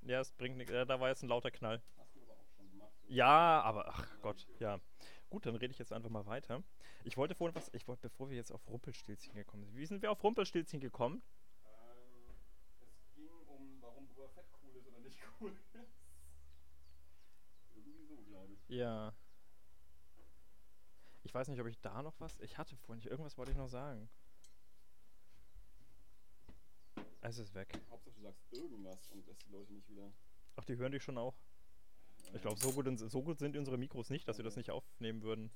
Ja, es bringt nichts. Äh, da war jetzt ein lauter Knall. Hast du aber auch schon gemacht. Ja, aber ach Gott, ja. Gut, dann rede ich jetzt einfach mal weiter. Ich wollte vorhin was, ich wollte, bevor wir jetzt auf Rumpelstilzchen gekommen sind. Wie sind wir auf Rumpelstilzchen gekommen? Ähm, es ging um, warum Fett cool ist oder nicht cool ist. Irgendwie so, glaube ich. Ja. Ich weiß nicht, ob ich da noch was. Ich hatte vorhin, irgendwas wollte ich noch sagen. Es ist weg. Hauptsache du sagst irgendwas und lässt die Leute nicht wieder. Ach, die hören dich schon auch. Ich glaube, so gut, so gut sind unsere Mikros nicht, dass wir das nicht aufnehmen würden.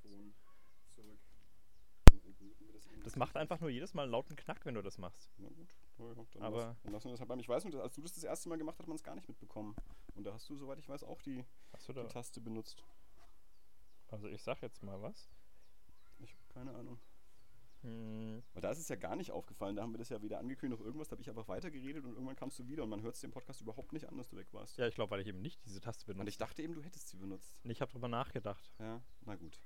Das macht einfach nur jedes Mal einen lauten Knack, wenn du das machst. Na gut, dann, Aber- lass, dann lassen wir das halt beim. Ich weiß nicht, als du das das erste Mal gemacht hast, hat man es gar nicht mitbekommen. Und da hast du, soweit ich weiß, auch die, die? Taste benutzt. Also ich sag jetzt mal was. Keine Ahnung. Hm, Weil da ist es ja gar nicht aufgefallen. Da haben wir das ja wieder angekündigt, noch irgendwas. Da habe ich einfach weitergeredet und irgendwann kamst du wieder und man hört es dem Podcast überhaupt nicht an, dass du weg warst. ja, ich glaube, weil ich eben nicht diese Taste Und benutze. ich dachte eben, du hättest sie benutzt. Ich habe drüber nachgedacht. Ja, na gut.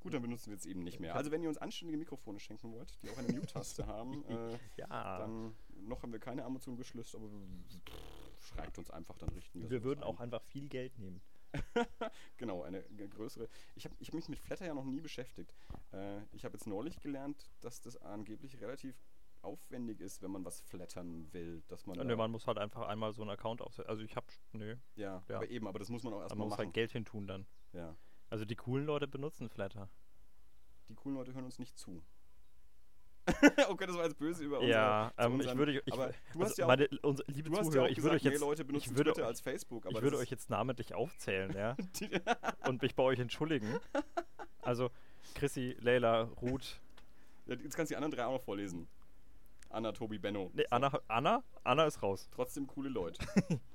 Gut, dann benutzen wir es eben nicht mehr. Also wenn ihr uns anständige Mikrofone schenken wollt, die auch eine Mute-Taste haben, äh, Ja. dann noch haben wir keine Amazon geschlüsselt, aber pff, schreibt uns einfach, dann richten wir wir würden ein. auch einfach viel Geld nehmen. Genau, eine größere. Ich habe ich hab mich mit Flatter ja noch nie beschäftigt. Äh, ich habe jetzt neulich gelernt, dass das angeblich relativ aufwendig ist, wenn man was flattern will, dass man, Nö, da- man muss halt einfach einmal so einen Account aufsetzen. Also ich hab, nö, ja, ja. aber eben, aber das muss man auch aber erstmal man muss machen. halt Geld hin tun dann. ja. Also die coolen Leute benutzen Flatter. Die coolen Leute hören uns nicht zu. okay, das war jetzt böse über ja, zu ähm, ich würde, ich, aber also du hast ja auch, meine, unsere, liebe du ja Zuhörer, auch ich würde euch jetzt, mehr Leute benutzen ich würde, Twitter als Facebook, ich würde euch jetzt namentlich aufzählen, ja, und mich bei euch entschuldigen. Also Chrissy, Leila, Ruth, Ja, Jetzt kannst du die anderen drei auch noch vorlesen. Anna, Tobi, Benno. nee. Anna, Anna, Anna ist raus. Trotzdem coole Leute.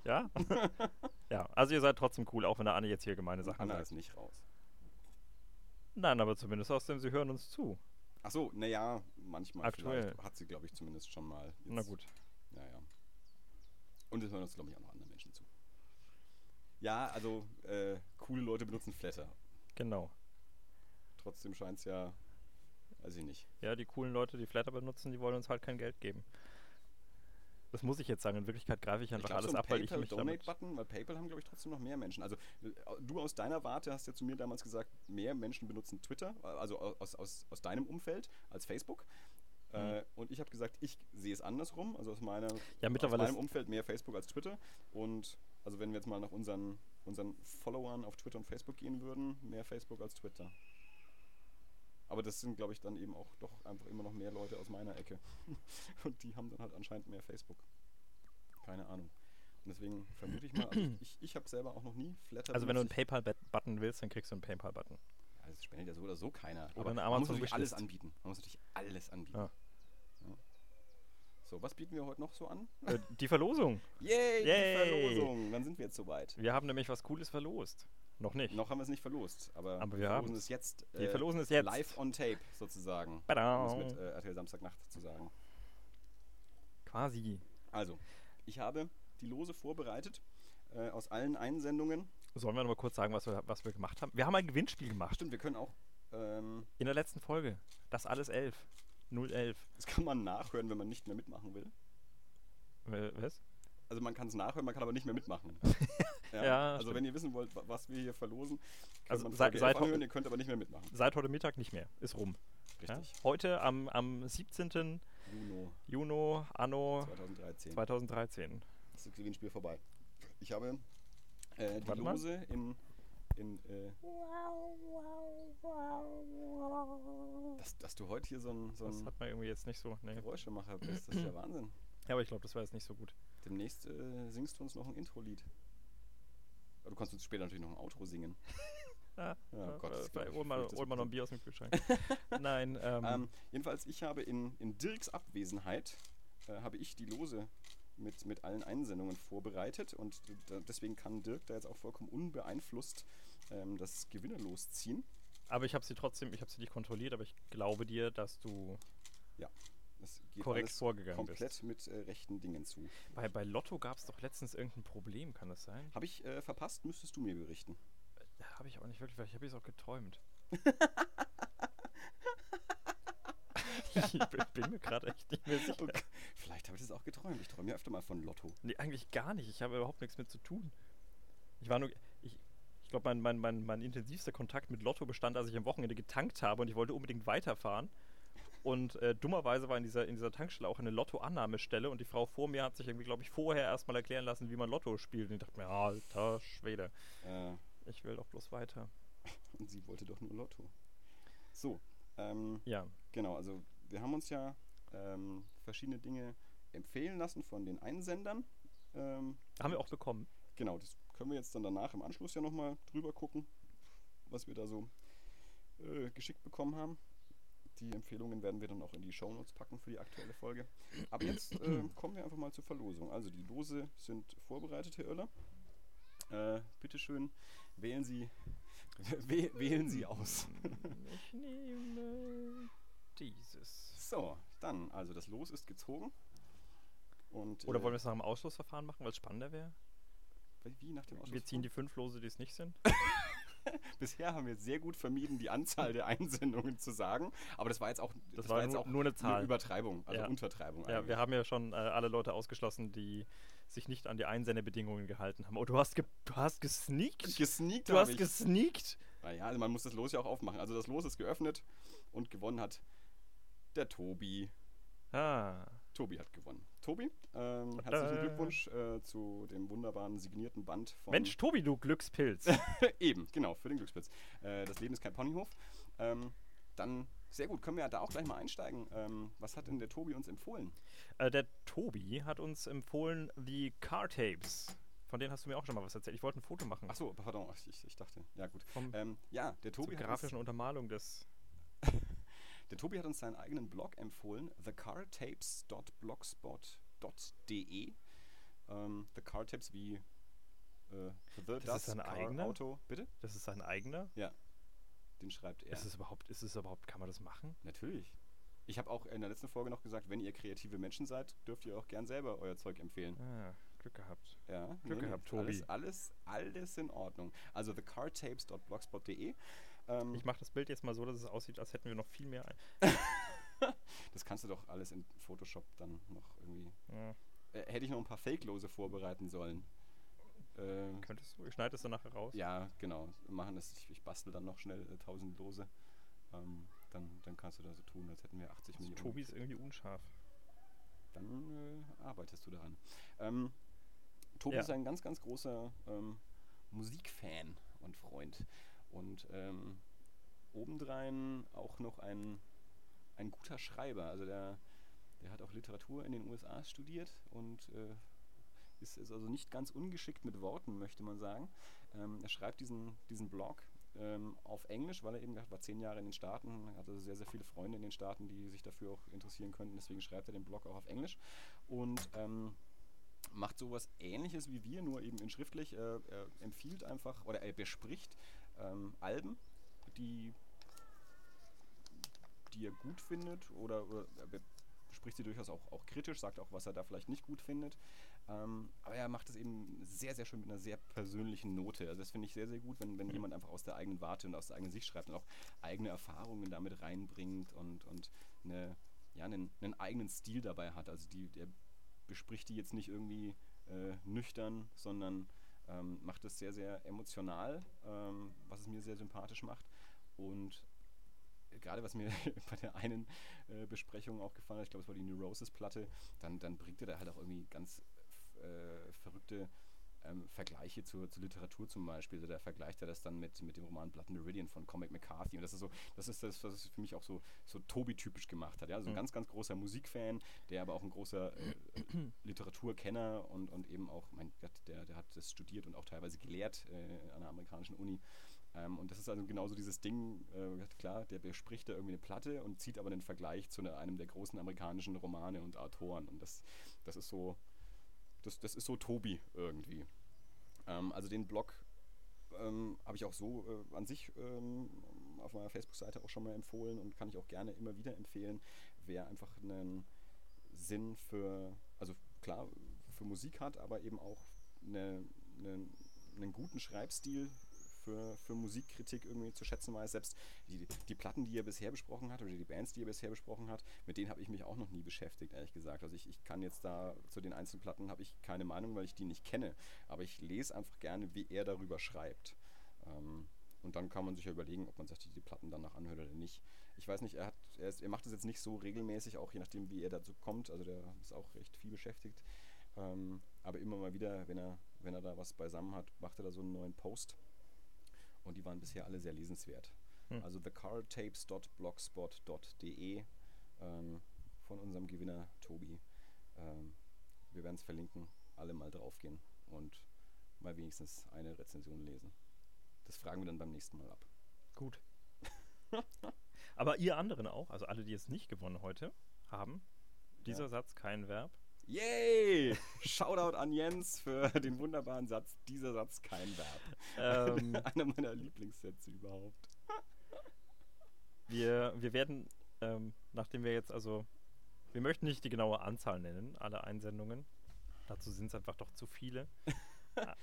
Ja? ja, also ihr seid trotzdem cool, auch wenn der Anne jetzt hier gemeine Sachen Anna sagt. ist nicht raus. Nein, aber zumindest aus dem, sie hören uns zu. Achso, naja, manchmal Aktuell. vielleicht hat sie, glaube ich, zumindest schon mal. Jetzt, Na gut. Ja, ja. Und es hören uns, glaube ich, auch noch andere Menschen zu. Ja, also, äh, coole Leute benutzen Flatter. Genau. Trotzdem scheint es ja, weiß ich nicht. Ja, die coolen Leute, die Flatter benutzen, die wollen uns halt kein Geld geben. Das muss ich jetzt sagen. In Wirklichkeit greife ich Ich einfach glaube, alles so ein ab, weil ich mich damit... PayPal-Donate-Button, weil PayPal haben, glaube ich, trotzdem noch mehr Menschen. Also, äh, du aus deiner Warte hast ja zu mir damals gesagt, mehr Menschen benutzen Twitter, also aus, aus, aus deinem Umfeld, als Facebook. Äh, und ich habe gesagt, ich sehe es andersrum. Also aus, meiner, Mhm. Ja, mittlerweile aus meinem Umfeld mehr Facebook als Twitter. Und also wenn wir jetzt mal nach unseren, unseren Followern auf Twitter und Facebook gehen würden, mehr Facebook als Twitter. Aber das sind, glaube ich, dann eben auch doch einfach immer noch mehr Leute aus meiner Ecke. Und die haben dann halt anscheinend mehr Facebook. Keine Ahnung. Und deswegen vermute ich mal, also ich, ich habe selber auch noch nie Flatter Also wenn du einen. PayPal-Button willst, dann kriegst du einen PayPal-Button. Ja, das spendet ja so oder so keiner. Oder eine man muss Amazon natürlich alles anbieten. Man muss natürlich alles anbieten. Ja. Ja. So, was bieten wir heute noch so an? Äh, die Verlosung. Yay, Yay. die Verlosung. Dann sind wir jetzt soweit. Wir haben nämlich was Cooles verlost. Noch nicht. Noch haben wir es nicht verlost, aber, Aber wir verlosen es jetzt. äh, Wir verlosen es jetzt. Live on tape sozusagen. Um Badam. es mit äh, RTL Samstagnacht zu sagen. Quasi. Also, ich habe die Lose vorbereitet äh, aus allen Einsendungen. Sollen wir noch mal kurz sagen, was wir, was wir gemacht haben? Wir haben ein Gewinnspiel gemacht. Stimmt, wir können auch. Ähm, In der letzten Folge. Das alles 11. 011. das kann man nachhören, wenn man nicht mehr mitmachen will. Äh, Was? Also man kann es nachhören, man kann aber nicht mehr mitmachen. Ja, also stimmt. wenn ihr wissen wollt, wa- was wir hier verlosen, Also man seit- seit 11 anhören, ihr könnt aber nicht mehr mitmachen. Seit heute Mittag nicht mehr. Ist rum. Ja? Richtig. Heute am, am 17. Juno Juni anno 2013. 2013. ist das Gewinnspiel vorbei. Ich habe äh, die Warte mal. Lose in, in äh, dass, dass du heute hier so ein, so Das ein hat man irgendwie jetzt nicht so. Nee. Geräuschemacher bist, das ist ja Wahnsinn. Ja, aber ich glaube, das war jetzt nicht so gut. Demnächst äh, singst du uns noch ein Intro-Lied. Du kannst uns später natürlich noch ein Outro singen. Ah, Ja, äh, Gott, das äh, ich, hol, mal, hol noch ein Bier aus dem Kühlschrank. Nein, ähm, Ähm, jedenfalls, ich habe in, in Dirks Abwesenheit, äh, habe ich die Lose mit, mit allen Einsendungen vorbereitet und deswegen kann Dirk da jetzt auch vollkommen unbeeinflusst ähm, das Gewinnerlos ziehen. aber ich habe sie trotzdem, ich habe sie nicht kontrolliert, aber ich glaube dir, dass du Das geht korrekt vorgegangen komplett bist. mit äh, rechten Dingen zu. Bei, bei Lotto gab es doch letztens irgendein Problem, kann das sein? Habe ich äh, verpasst, müsstest du mir berichten. Habe ich auch nicht wirklich, weil ich habe es auch geträumt. ich bin, bin mir gerade echt nicht mehr sicher. Okay. Vielleicht habe ich das auch geträumt. Ich träume ja öfter mal von Lotto. Nee, eigentlich gar nicht. Ich habe überhaupt nichts mit zu tun. Ich war nur. Ich, ich glaube, mein, mein, mein, mein intensivster Kontakt mit Lotto bestand, als ich am Wochenende getankt habe und ich wollte unbedingt weiterfahren. Und äh, dummerweise war in dieser, in dieser Tankstelle auch eine Lotto-Annahmestelle und die Frau vor mir hat sich irgendwie, glaube ich, vorher erstmal erklären lassen, wie man Lotto spielt. Und ich dachte mir, alter Schwede, Äh, ich will doch bloß weiter. und sie wollte doch nur Lotto. So, ähm, Ja, Genau, also wir haben uns ja ähm, verschiedene Dinge empfehlen lassen von den Einsendern. Ähm, haben wir auch bekommen. genau, das können wir jetzt dann danach im Anschluss ja nochmal drüber gucken, was wir da so äh, geschickt bekommen haben. Die Empfehlungen werden wir dann auch in die Shownotes packen für die aktuelle Folge. Aber jetzt äh, kommen wir einfach mal zur Verlosung. Also die Lose sind vorbereitet, Herr Oeller. Äh, bitteschön, wählen Sie, wäh wählen Sie aus. Ich nehme dieses. So, dann, also das Los ist gezogen. Und, Oder äh, wollen wir es nach dem Ausschlussverfahren machen, weil es spannender wäre? Wie nach dem Wir ziehen die Ausschlussverfahren? fünf Lose, die es nicht sind. Bisher haben wir sehr gut vermieden, die Anzahl der Einsendungen zu sagen. Aber das war jetzt auch, Das war jetzt nur- auch nur eine Zahl. Übertreibung, also Ja. Untertreibung. Ja, eigentlich. wir haben ja schon äh, alle Leute ausgeschlossen, die sich nicht an die Einsendebedingungen gehalten haben. Oh, du hast, ge du hast gesneakt? gesneakt. Du hast ich. gesneakt? Naja, also man muss das Los ja auch aufmachen. Also das Los ist geöffnet und gewonnen hat der Tobi. Ah. Tobi hat gewonnen. Tobi, ähm, herzlichen Glückwunsch äh, zu dem wunderbaren signierten Band von. Mensch, Tobi, du Glückspilz. Eben, genau, für den Glückspitz. Äh, das Leben ist kein Ponyhof. Ähm, dann, sehr gut, können wir ja da auch gleich mal einsteigen. Ähm, was hat denn der Tobi uns empfohlen? äh, der Tobi hat uns empfohlen die Car Tapes. Von denen hast du mir auch schon mal was erzählt. Ich wollte ein Foto machen. Achso, pardon, ich, ich dachte. Ja, gut. Vom, Ähm, ja, der zur Tobi, hat uns, grafischen Untermalung des. Der Tobi hat uns seinen eigenen Blog empfohlen: thecartapes.blogspot.de. Ähm, the Car Tapes wie äh, The Das ist Das sein Car eigener? Auto. Bitte? Das ist sein eigener? Den schreibt er. Ist es überhaupt, ist es überhaupt, kann man das machen? Natürlich. Ich habe auch in der letzten Folge noch gesagt, wenn ihr kreative Menschen seid, dürft ihr auch gern selber euer Zeug empfehlen. Ah, Glück gehabt. Ja, Glück gehabt, ist Tobi. Alles, alles, alles in Ordnung. Also thecartapes.blogspot.de. Ähm, Ich mache das Bild jetzt mal so, dass es aussieht, als hätten wir noch viel mehr. Ein das kannst du doch alles in Photoshop dann noch irgendwie. ja, Äh, hätte ich noch ein paar Fake-Lose vorbereiten sollen. Äh, könntest du, ich schneide es dann nachher raus. ja, genau. Wir machen das. Ich, ich bastel dann noch schnell äh, 1000 Lose. Ähm, dann, dann kannst du das so tun, als hätten wir 80 Also Millionen. Tobi ist irgendwie unscharf. dann äh, arbeitest du daran. Ähm, Tobi Ja. ist ein ganz, ganz großer ähm, Musikfan und Freund. Und ähm, obendrein auch noch ein, ein guter Schreiber. Also der, der hat auch Literatur in den USA studiert und äh, ist, ist also nicht ganz ungeschickt mit Worten, möchte man sagen. Ähm, er schreibt diesen, diesen Blog ähm, auf Englisch, weil er eben war zehn Jahre in den Staaten, hat also sehr, sehr viele Freunde in den Staaten, die sich dafür auch interessieren könnten. Deswegen schreibt er den Blog auch auf Englisch und ähm, macht sowas ähnliches wie wir, nur eben in schriftlich. Äh, er empfiehlt einfach oder er bespricht ähm, Alben, die, die er gut findet oder, oder er bespricht sie durchaus auch, auch kritisch, sagt auch, was er da vielleicht nicht gut findet. Ähm, aber er macht es eben sehr, sehr schön mit einer sehr persönlichen Note. Also das finde ich sehr, sehr gut, wenn, wenn jemand einfach aus der eigenen Warte und aus der eigenen Sicht schreibt und auch eigene Erfahrungen damit reinbringt und, und eine, ja, einen, einen eigenen Stil dabei hat. Also die, der bespricht die jetzt nicht irgendwie äh, nüchtern, sondern ähm, macht es sehr, sehr emotional, ähm, was es mir sehr sympathisch macht. Und gerade was mir bei der einen äh, Besprechung auch gefallen hat, ich glaube, es war die Neurosis-Platte, dann, dann bringt er da halt auch irgendwie ganz äh, verrückte ähm, Vergleiche zur, zur Literatur zum Beispiel. Also da vergleicht er das dann mit, mit dem Roman Blood Meridian von Cormac McCarthy. Und das ist so, das ist das, was es für mich auch so, so Tobi-typisch gemacht hat. Ja? Also ein Mhm. ganz, ganz großer Musikfan, der aber auch ein großer äh, Literaturkenner und, und eben auch, mein Gott, der, der hat das studiert und auch teilweise gelehrt äh, an einer amerikanischen Uni. Ähm, und das ist also genauso dieses Ding, äh, klar, der bespricht da irgendwie eine Platte und zieht aber den Vergleich zu einer, einem der großen amerikanischen Romane und Autoren. Und das, das ist so, das, das ist so Tobi irgendwie. Ähm, also den Blog ähm, habe ich auch so äh, an sich ähm, auf meiner Facebook-Seite auch schon mal empfohlen und kann ich auch gerne immer wieder empfehlen, wer einfach einen Sinn für, also klar, für Musik hat, aber eben auch eine, eine, einen guten Schreibstil für, für Musikkritik irgendwie zu schätzen weiß. Selbst die, die Platten, die er bisher besprochen hat, oder die Bands, die er bisher besprochen hat, mit denen habe ich mich auch noch nie beschäftigt, ehrlich gesagt. Also ich, ich kann jetzt da zu den einzelnen Platten habe ich keine Meinung, weil ich die nicht kenne. Aber ich lese einfach gerne, wie er darüber schreibt. Ähm, und dann kann man sich ja überlegen, ob man sich die Platten danach anhört oder nicht. Ich weiß nicht, er, hat, er, ist, er macht das jetzt nicht so regelmäßig, auch je nachdem, wie er dazu kommt. Also der ist auch recht viel beschäftigt. Ähm, aber immer mal wieder, wenn er, wenn er da was beisammen hat, macht er da so einen neuen Post. Und die waren bisher alle sehr lesenswert. Hm. Also thecartapes.blogspot.de ähm, von unserem Gewinner Tobi. Ähm, wir werden es verlinken, alle mal draufgehen und mal wenigstens eine Rezension lesen. Das fragen wir dann beim nächsten Mal ab. Gut. Aber ihr anderen auch, also alle, die es nicht gewonnen heute haben, dieser Ja. Satz kein Verb. Yay! Shoutout an Jens für den wunderbaren Satz. Dieser Satz kein Verb. Ähm, Einer meiner Lieblingssätze überhaupt. wir, wir werden, ähm, nachdem wir jetzt also, wir möchten nicht die genaue Anzahl nennen, aller Einsendungen. Dazu sind es einfach doch zu viele.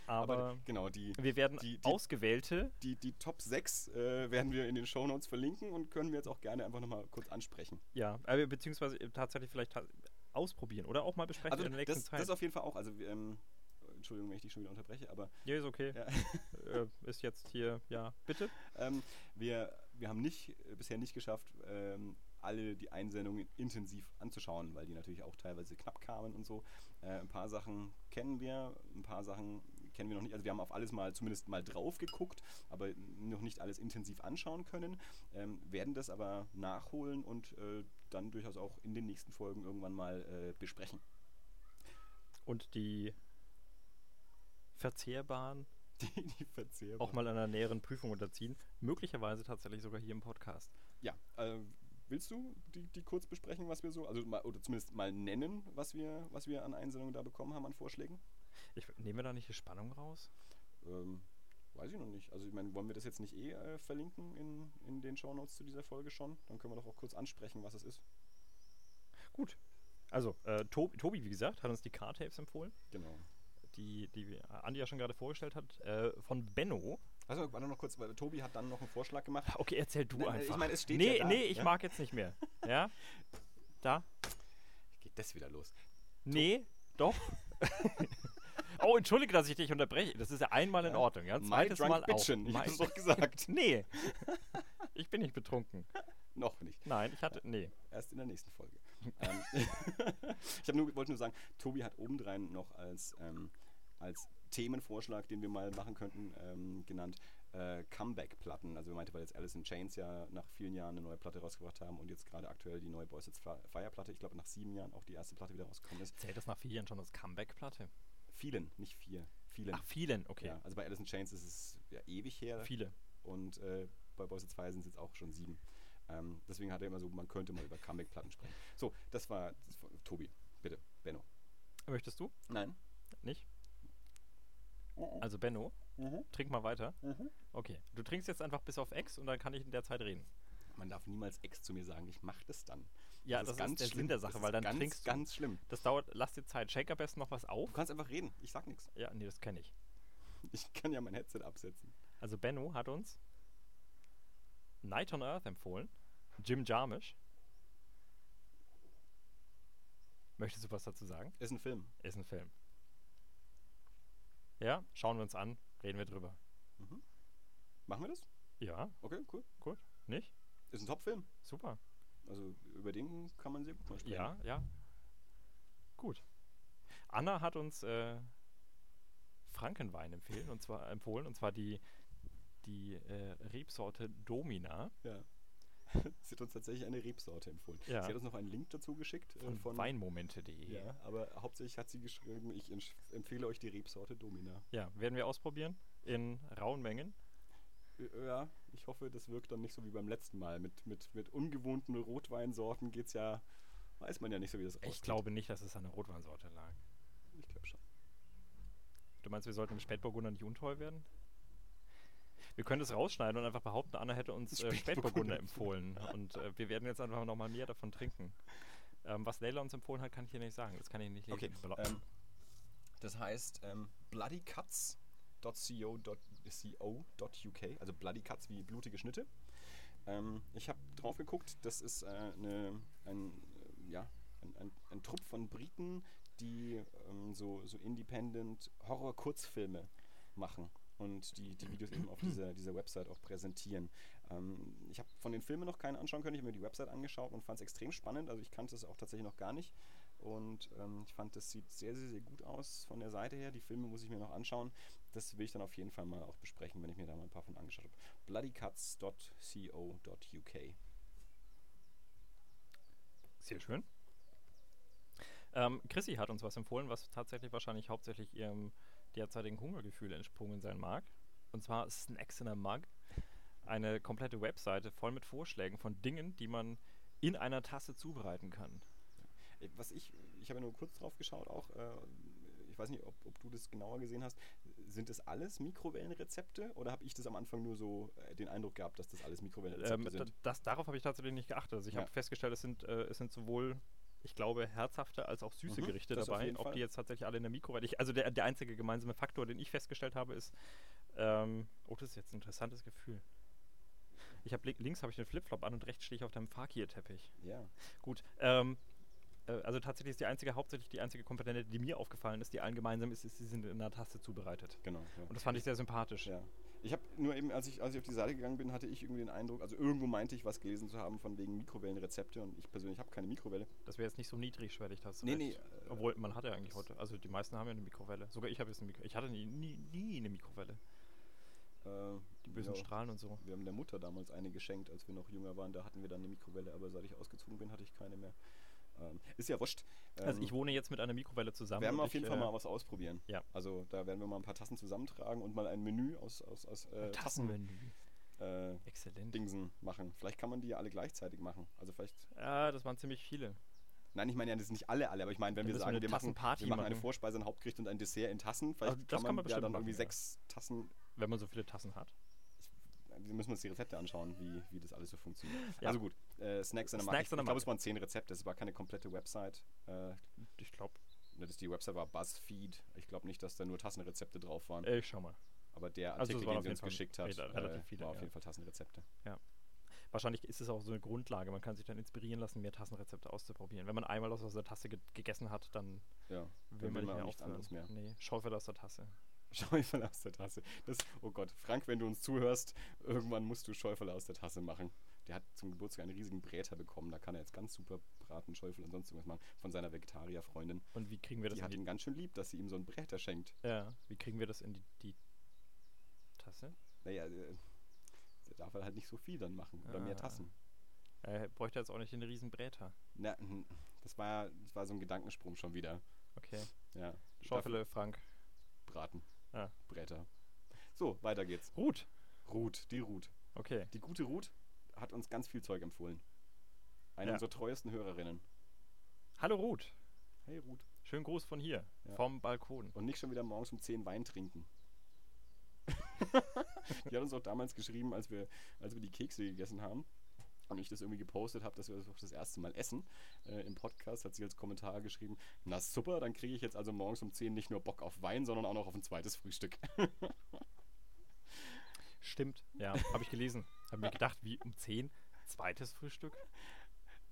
Aber, genau, die, wir werden die- die- ausgewählte, die, die Top 6 äh, werden wir in den Shownotes verlinken und können wir jetzt auch gerne einfach nochmal kurz ansprechen. ja, äh, beziehungsweise äh, tatsächlich vielleicht ausprobieren oder auch mal besprechen Also in der nächsten das, Zeit. das auf jeden Fall auch. Also ähm, Entschuldigung, wenn ich dich schon wieder unterbreche, aber ja, ist okay. Ja. Äh, ist jetzt hier, ja, bitte. ähm, wir, wir haben nicht, äh, bisher nicht geschafft, ähm, alle die Einsendungen intensiv anzuschauen, weil die natürlich auch teilweise knapp kamen und so. Äh, ein paar Sachen kennen wir, ein paar Sachen kennen wir noch nicht. Also wir haben auf alles mal zumindest mal drauf geguckt, aber noch nicht alles intensiv anschauen können. Ähm, werden das aber nachholen und äh, dann durchaus auch in den nächsten Folgen irgendwann mal äh, besprechen. Und die verzehrbaren Die, die verzehrbar. auch mal einer näheren Prüfung unterziehen. Möglicherweise tatsächlich sogar hier im Podcast. Ja, äh, willst du die, die kurz besprechen, was wir so, also mal, oder zumindest mal nennen, was wir, was wir an Einsendungen da bekommen haben an Vorschlägen? Ich nehme da nicht die Spannung raus. Ähm, weiß ich noch nicht. Also ich meine, wollen wir das jetzt nicht eh äh, verlinken in, in den Shownotes zu dieser Folge schon? Dann können wir doch auch kurz ansprechen, was es ist. Gut. Also, äh, Tobi, Tobi, wie gesagt, hat uns die Car-Tapes empfohlen, Genau. die, die Andi ja schon gerade vorgestellt hat, äh, von Benno. Also, warte noch kurz, weil Tobi hat dann noch einen Vorschlag gemacht. Okay, erzähl du Nein, einfach. ich meine, es steht nee, ja da, nee, ich ja? mag jetzt nicht mehr. Ja? Da? Geht das wieder los? Nee, doch. oh, entschuldige, dass ich dich unterbreche. Das ist ja einmal in. Ordnung. Ja? Zweites Mal auch. bitchin. Ich hab's es doch gesagt. Nee. Ich bin nicht betrunken. noch nicht. Nein, ich hatte. Nee. Erst in der nächsten Folge. ähm, ich nur, wollte nur sagen, Tobi hat obendrein noch als, ähm, als Themenvorschlag, den wir mal machen könnten, ähm, genannt äh, Comeback-Platten. Also er meinte, weil jetzt Alice in Chains ja nach vielen Jahren eine neue Platte rausgebracht haben und jetzt gerade aktuell die neue Boys It's Fi- Fire-Platte, ich glaube nach sieben Jahren auch die erste Platte wieder rausgekommen ist. Zählt das nach vier Jahren schon als Comeback-Platte? Vielen, nicht vier. Vielen. Ach, vielen, okay. Ja, also bei Alice in Chains ist es ja ewig her Viele. und äh, bei Boys It's Fire sind es jetzt auch schon sieben. Ähm, deswegen hat er immer so, man könnte mal über Comeback-Platten sprechen. So, das war, das war Tobi. Bitte, Benno. Möchtest du? Nein. Nicht? Also, Benno, Mhm. trink mal weiter. Mhm. Okay. Du trinkst jetzt einfach bis auf X und dann kann ich in der Zeit reden. Man darf niemals Ex zu mir sagen, ich mache das dann. Ja, das, ist, der Sinn schlimm. der Das Sache, weil dann ganz, trinkst du. ganz schlimm. Das dauert, lass dir Zeit. Shake am besten noch was auf. Du kannst einfach reden, ich sag nichts. Ja, nee, das kenne ich. Ich kann ja mein Headset absetzen. Also Benno hat uns Night on Earth empfohlen. Jim Jarmusch. Möchtest du was dazu sagen? Ist ein Film. Ist ein Film. Ja, schauen wir uns an, reden wir drüber. Mhm. Machen wir das? Ja, Okay, cool. gut. Nicht? Ist ein Top-Film. Super. Also über den kann man sehr gut mal sprechen. Ja, ja. Gut. Anna hat uns äh, Frankenwein empfehlen, und zwar empfohlen, und zwar die, die äh, Rebsorte Domina ja. Sie hat uns tatsächlich eine Rebsorte empfohlen. Ja. Sie hat uns noch einen Link dazu geschickt. äh, von, weinmomente.de. Ja, aber hauptsächlich hat sie geschrieben, ich empf- empfehle euch die Rebsorte Domina. ja, werden wir ausprobieren in rauen Mengen. Ja, ich hoffe, das wirkt dann nicht so wie beim letzten Mal. Mit, mit, mit ungewohnten Rotweinsorten geht's ja, weiß man ja nicht so, wie das Ich glaube nicht, dass es an der Rotweinsorte lag. Ich glaube schon. Du meinst, wir sollten mit Spätburgunder nicht untreu werden? Wir können das rausschneiden und einfach behaupten, Anna hätte uns äh, Spätburgunder empfohlen. Und äh, wir werden jetzt einfach nochmal mehr davon trinken. Ähm, was Leila uns empfohlen hat, kann ich hier nicht sagen. Das kann ich nicht lesen. Okay, ähm, das heißt ähm, bloodycuts.co.uk, also Bloody Cuts wie blutige Schnitte. Ähm, ich habe drauf geguckt, das ist äh, eine, ein, äh, ja, ein, ein, ein Trupp von Briten, die ähm, so, so Independent Horror-Kurzfilme machen und die, die Videos eben auf dieser, dieser Website auch präsentieren. Ähm, ich habe von den Filmen noch keinen anschauen können, ich habe mir die Website angeschaut und fand es extrem spannend. Also ich kannte es auch tatsächlich noch gar nicht. Und ähm, ich fand, das sieht sehr, sehr, sehr gut aus von der Seite her. Die Filme muss ich mir noch anschauen. Das will ich dann auf jeden Fall mal auch besprechen, wenn ich mir da mal ein paar von angeschaut habe. bloodycuts.co.uk. Sehr schön. Ähm, Chrissy hat uns was empfohlen, was tatsächlich wahrscheinlich hauptsächlich ihrem derzeitigen Hungergefühl entsprungen sein mag. Und zwar Snacks in a Mug. Eine komplette Webseite voll mit Vorschlägen von Dingen, die man in einer Tasse zubereiten kann. Äh, Was ich, ich habe ja nur kurz drauf geschaut auch, äh, ich weiß nicht, ob, ob du das genauer gesehen hast, sind das alles Mikrowellenrezepte oder habe ich das am Anfang nur so äh, den Eindruck gehabt, dass das alles Mikrowellenrezepte Ähm, sind? das, darauf habe ich tatsächlich nicht geachtet. Also ich Ja. habe festgestellt, es sind, äh, es sind sowohl ich glaube, herzhafte als auch süße Mhm, Gerichte dabei. Ob Fall. die jetzt tatsächlich alle in der Mikrowelle. Ich, also der, der einzige gemeinsame Faktor, den ich festgestellt habe, ist. Ähm, oh, das ist jetzt ein interessantes Gefühl. Ich habe links habe ich den Flipflop an und rechts stehe ich auf dem Fakir-Teppich. Ja. Gut. Ähm, äh, also tatsächlich ist die einzige, hauptsächlich die einzige Komponente, die mir aufgefallen ist, die allen gemeinsam ist, ist, sie sind in einer Tasse zubereitet. Genau. Ja. Und das fand ich sehr sympathisch. Ja. Ich habe nur eben, als ich, als ich auf die Seite gegangen bin, hatte ich irgendwie den Eindruck, also irgendwo meinte ich was gelesen zu haben von wegen Mikrowellenrezepte und ich persönlich habe keine Mikrowelle. Das wäre jetzt nicht so niedrigschwellig, das Nee, recht. nee, äh, Obwohl, man hat ja eigentlich heute, also die meisten haben ja eine Mikrowelle. Sogar ich habe jetzt eine Mikrowelle. Ich hatte nie, nie, nie eine Mikrowelle. Äh, Die bösen ja, Strahlen und so. Wir haben der Mutter damals eine geschenkt, als wir noch jünger waren. Da hatten wir dann eine Mikrowelle, aber seit ich ausgezogen bin, hatte ich keine mehr. Ähm, ist ja wurscht. Also Ähm, ich wohne jetzt mit einer Mikrowelle zusammen. werden wir auf jeden ich, Fall äh, mal was ausprobieren. ja. Also da werden wir mal ein paar Tassen zusammentragen und mal ein Menü aus, aus, aus äh, Tassen Tassenmenü. äh, Exzellent. Dingsen machen. Vielleicht kann man die ja alle gleichzeitig machen. Also vielleicht. Ja, das waren ziemlich viele. Nein, ich meine ja, das sind nicht alle alle, aber ich meine, wenn wir sagen, wir machen, wir machen eine machen. Vorspeise, ein Hauptgericht und ein Dessert in Tassen, vielleicht Also das kann kann man, man ja dann machen, irgendwie ja. sechs Tassen. Wenn man so viele Tassen hat. Wir müssen uns die Rezepte anschauen, wie, wie das alles so funktioniert. Ja. Also gut, äh, Snacks in der Marke. Ich, ich glaube, es waren zehn Rezepte, es war keine komplette Website. Äh, Ich glaube, das die Website war BuzzFeed. Ich glaube nicht, dass da nur Tassenrezepte drauf waren. ich schau mal. aber der also Artikel, waren den sie uns Fall geschickt hat, rela- relativ äh, viele, war auf ja. jeden Fall Tassenrezepte. Wahrscheinlich ist es auch so eine Grundlage. Man kann sich dann inspirieren lassen, mehr Tassenrezepte auszuprobieren. Wenn man einmal aus der Tasse ge gegessen hat, dann Ja, will man nicht mehr nichts anderes mehr. Nee, Schaufel aus der Tasse. Schäufel aus der Tasse. Das, oh Gott, Frank, wenn du uns zuhörst, irgendwann musst du Schäufel aus der Tasse machen. Der hat zum Geburtstag einen riesigen Bräter bekommen. Da kann er jetzt ganz super braten, Schäufel und sonst irgendwas machen. Von seiner Vegetarierfreundin. Und wie kriegen wir das Die hat ihn ganz schön lieb, dass sie ihm so einen Bräter schenkt. Ja, wie kriegen wir das in die, die Tasse? Naja, äh, der darf halt nicht so viel dann machen. Oder mehr Ah. Tassen. Er bräuchte jetzt auch nicht den riesen Bräter. Na, hm, das war, das war so ein Gedankensprung schon wieder. Okay. Ja. Schaufele, Frank. Braten. Ah. Bräter. So, weiter geht's. Ruth. Ruth, die Ruth. Okay. Die gute Ruth hat uns ganz viel Zeug empfohlen. Eine Ja. unserer treuesten Hörerinnen. Hallo Ruth. Hey Ruth. Schönen Gruß von hier. Ja. Vom Balkon. Und nicht schon wieder morgens um 10 Wein trinken. die hat uns auch damals geschrieben, als wir, als wir die Kekse gegessen haben. Und ich das irgendwie gepostet habe, dass wir das auch das erste Mal essen äh, im Podcast, hat sie als Kommentar geschrieben, na super, dann kriege ich jetzt also morgens um 10 nicht nur Bock auf Wein, sondern auch noch auf ein zweites Frühstück. Stimmt. Ja, habe ich gelesen. Habe mir gedacht, wie um 10? Zweites Frühstück?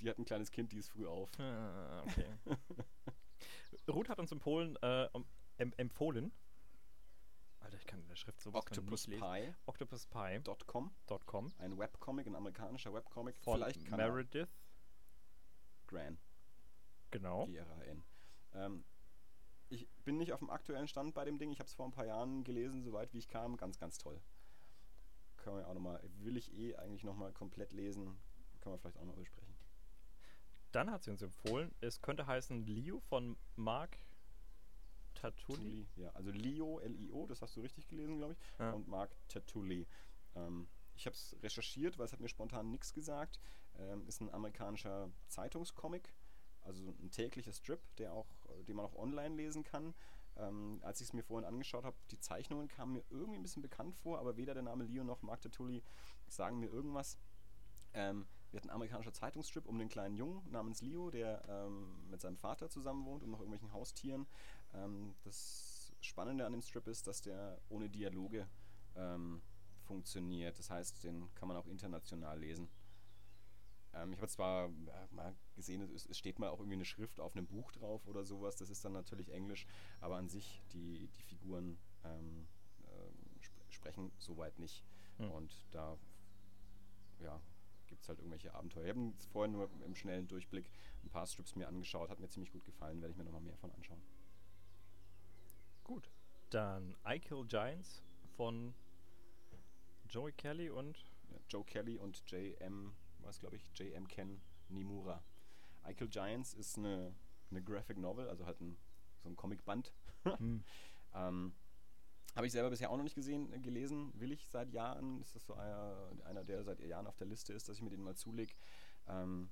Die hat ein kleines Kind, die ist früh auf. Ah, okay. Ruth hat uns in Polen äh, um, em empfohlen. Alter, ich kann in der Schrift sowas von nicht lesen. OctopusPie.com, Octopuspie.com ein Webcomic, ein amerikanischer Webcomic. von Vielleicht kann er Meredith. Gran. Genau. G-R-A-N. Ähm, ich bin nicht auf dem aktuellen Stand bei dem Ding. Ich habe es vor ein paar Jahren gelesen, soweit wie ich kam. Ganz, ganz toll. Können wir auch nochmal, will ich eh eigentlich nochmal komplett lesen. Können wir vielleicht auch noch besprechen. Dann hat sie uns empfohlen, es könnte heißen Leo von Mark Tatuli. Ja, also Leo, L-I-O, das hast du richtig gelesen, glaube ich. Ja. Und Mark Tatuli. Ähm, ich habe es recherchiert, weil es hat mir spontan nichts gesagt. Ähm, ist ein amerikanischer Zeitungscomic, also ein täglicher Strip, der auch, den man auch online lesen kann. Ähm, als ich es mir vorhin angeschaut habe, die Zeichnungen kamen mir irgendwie ein bisschen bekannt vor, aber weder der Name Leo noch Mark Tatuli sagen mir irgendwas. Ähm, wir hatten ein amerikanischer Zeitungsstrip um den kleinen Jungen namens Leo, der ähm, mit seinem Vater zusammen wohnt und noch irgendwelchen Haustieren. Ähm, das Spannende an dem Strip ist, dass der ohne Dialoge ähm, funktioniert. Das heißt, den kann man auch international lesen. Ähm, ich habe zwar ja, mal gesehen, es, es steht mal auch irgendwie eine Schrift auf einem Buch drauf oder sowas. Das ist dann natürlich Englisch, aber an sich die, die Figuren ähm, ähm, sp sprechen soweit nicht. Hm. Und da ja, gibt es halt irgendwelche Abenteuer. Ich habe vorhin nur im schnellen Durchblick ein paar Strips mir angeschaut, hat mir ziemlich gut gefallen, werde ich mir nochmal mehr von anschauen. Gut. Dann I Kill Giants von Joey Kelly und Ja, Joe Kelly und J.M., was glaube ich, J.M. Ken Nimura. I Kill Giants ist eine, eine Graphic Novel, also halt ein, so ein Comicband. hm, Ähm, Habe ich selber bisher auch noch nicht gesehen, äh, gelesen. Will ich seit Jahren. Ist das so einer, einer, der seit Jahren auf der Liste ist, dass ich mir den mal zulege. Ähm,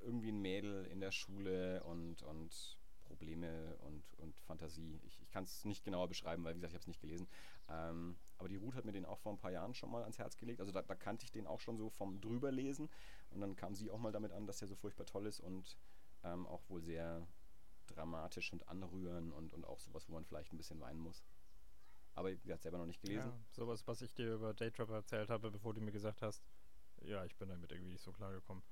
irgendwie ein Mädel in der Schule und, und Probleme und, und Fantasie. Ich, ich kann es nicht genauer beschreiben, weil, wie gesagt, ich habe es nicht gelesen. Ähm, aber die Ruth hat mir den auch vor ein paar Jahren schon mal ans Herz gelegt. Also da, da kannte ich den auch schon so vom drüberlesen. Und dann kam sie auch mal damit an, dass der so furchtbar toll ist und ähm, auch wohl sehr dramatisch und anrühren und, und auch sowas, wo man vielleicht ein bisschen weinen muss. Aber sie hat selber noch nicht gelesen. Ja, sowas, was ich dir über Daytrapper erzählt habe, bevor du mir gesagt hast, ja, ich bin damit irgendwie nicht so klar gekommen.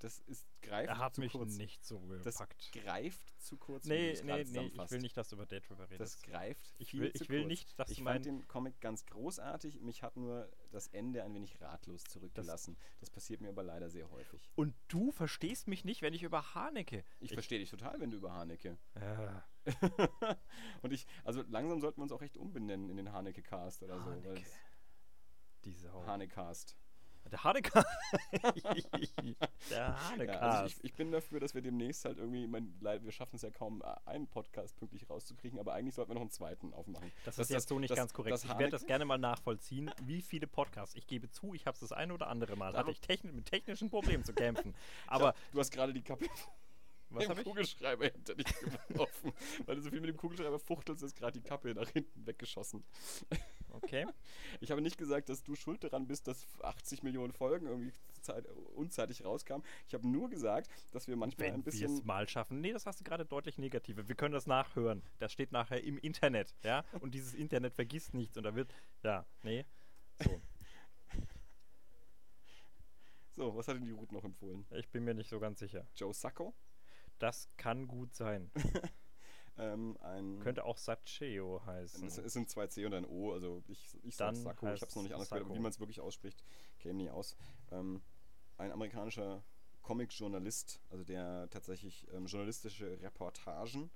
Das ist greift Er hat zu mich kurz. nicht so Das gepackt. greift zu kurz. Nee, nee, nee, ich will nicht, dass du über Daytrapper redest. Das greift ich will, ich will kurz. nicht, dass ich fand den Comic ganz großartig. Mich hat nur das Ende ein wenig ratlos zurückgelassen. Das, passiert mir aber leider sehr häufig. Und du verstehst mich nicht, wenn ich über Haneke... Ich, verstehe dich total, wenn du über Haneke. Äh, Und ich, also langsam sollten wir uns auch echt umbenennen in den Haneke-Cast oder so. weil Haneke. diese Sau. Hanecast. Der Haneke. Der Ja, Haneke. also ich, ich bin dafür, dass wir demnächst halt irgendwie, mein, wir schaffen es ja kaum, äh, einen Podcast pünktlich rauszukriegen, aber eigentlich sollten wir noch einen zweiten aufmachen. das dass ist jetzt so nicht dass- ganz korrekt. ich werde das gerne mal nachvollziehen, wie viele Podcasts. Ich gebe zu, ich habe es das eine oder andere Mal. Hatte Darum- ich techni mit technischen Problemen zu kämpfen. Aber glaub, du hast gerade die Kappe was habe ich? Kugelschreiber hinter dich geworfen. Weil du so viel mit dem Kugelschreiber fuchtelst, ist gerade die Kappe nach hinten weggeschossen. Okay. Ich habe nicht gesagt, dass du schuld daran bist, dass 80 Millionen Folgen irgendwie zeit, unzeitig rauskamen. Ich habe nur gesagt, dass wir manchmal Wenn ein wir es bisschen. mal schaffen. Nee, das hast du gerade deutlich negative. Wir können das nachhören. Das steht nachher im Internet, ja? Und dieses Internet vergisst nichts und da wird, ja, nee. So, So, was hat denn die Ruth noch empfohlen? ich bin mir nicht so ganz sicher. Joe Sacco. Das kann gut sein. Ähm, Könnte auch Sacheo heißen. Es, es sind zwei C und ein O, also ich, ich Dann sag Sacco, ich habe es noch nicht anders gehört, aber wie man es wirklich ausspricht, käme nie aus. Ähm, ein amerikanischer Comic-Journalist, also der tatsächlich ähm, journalistische Reportagen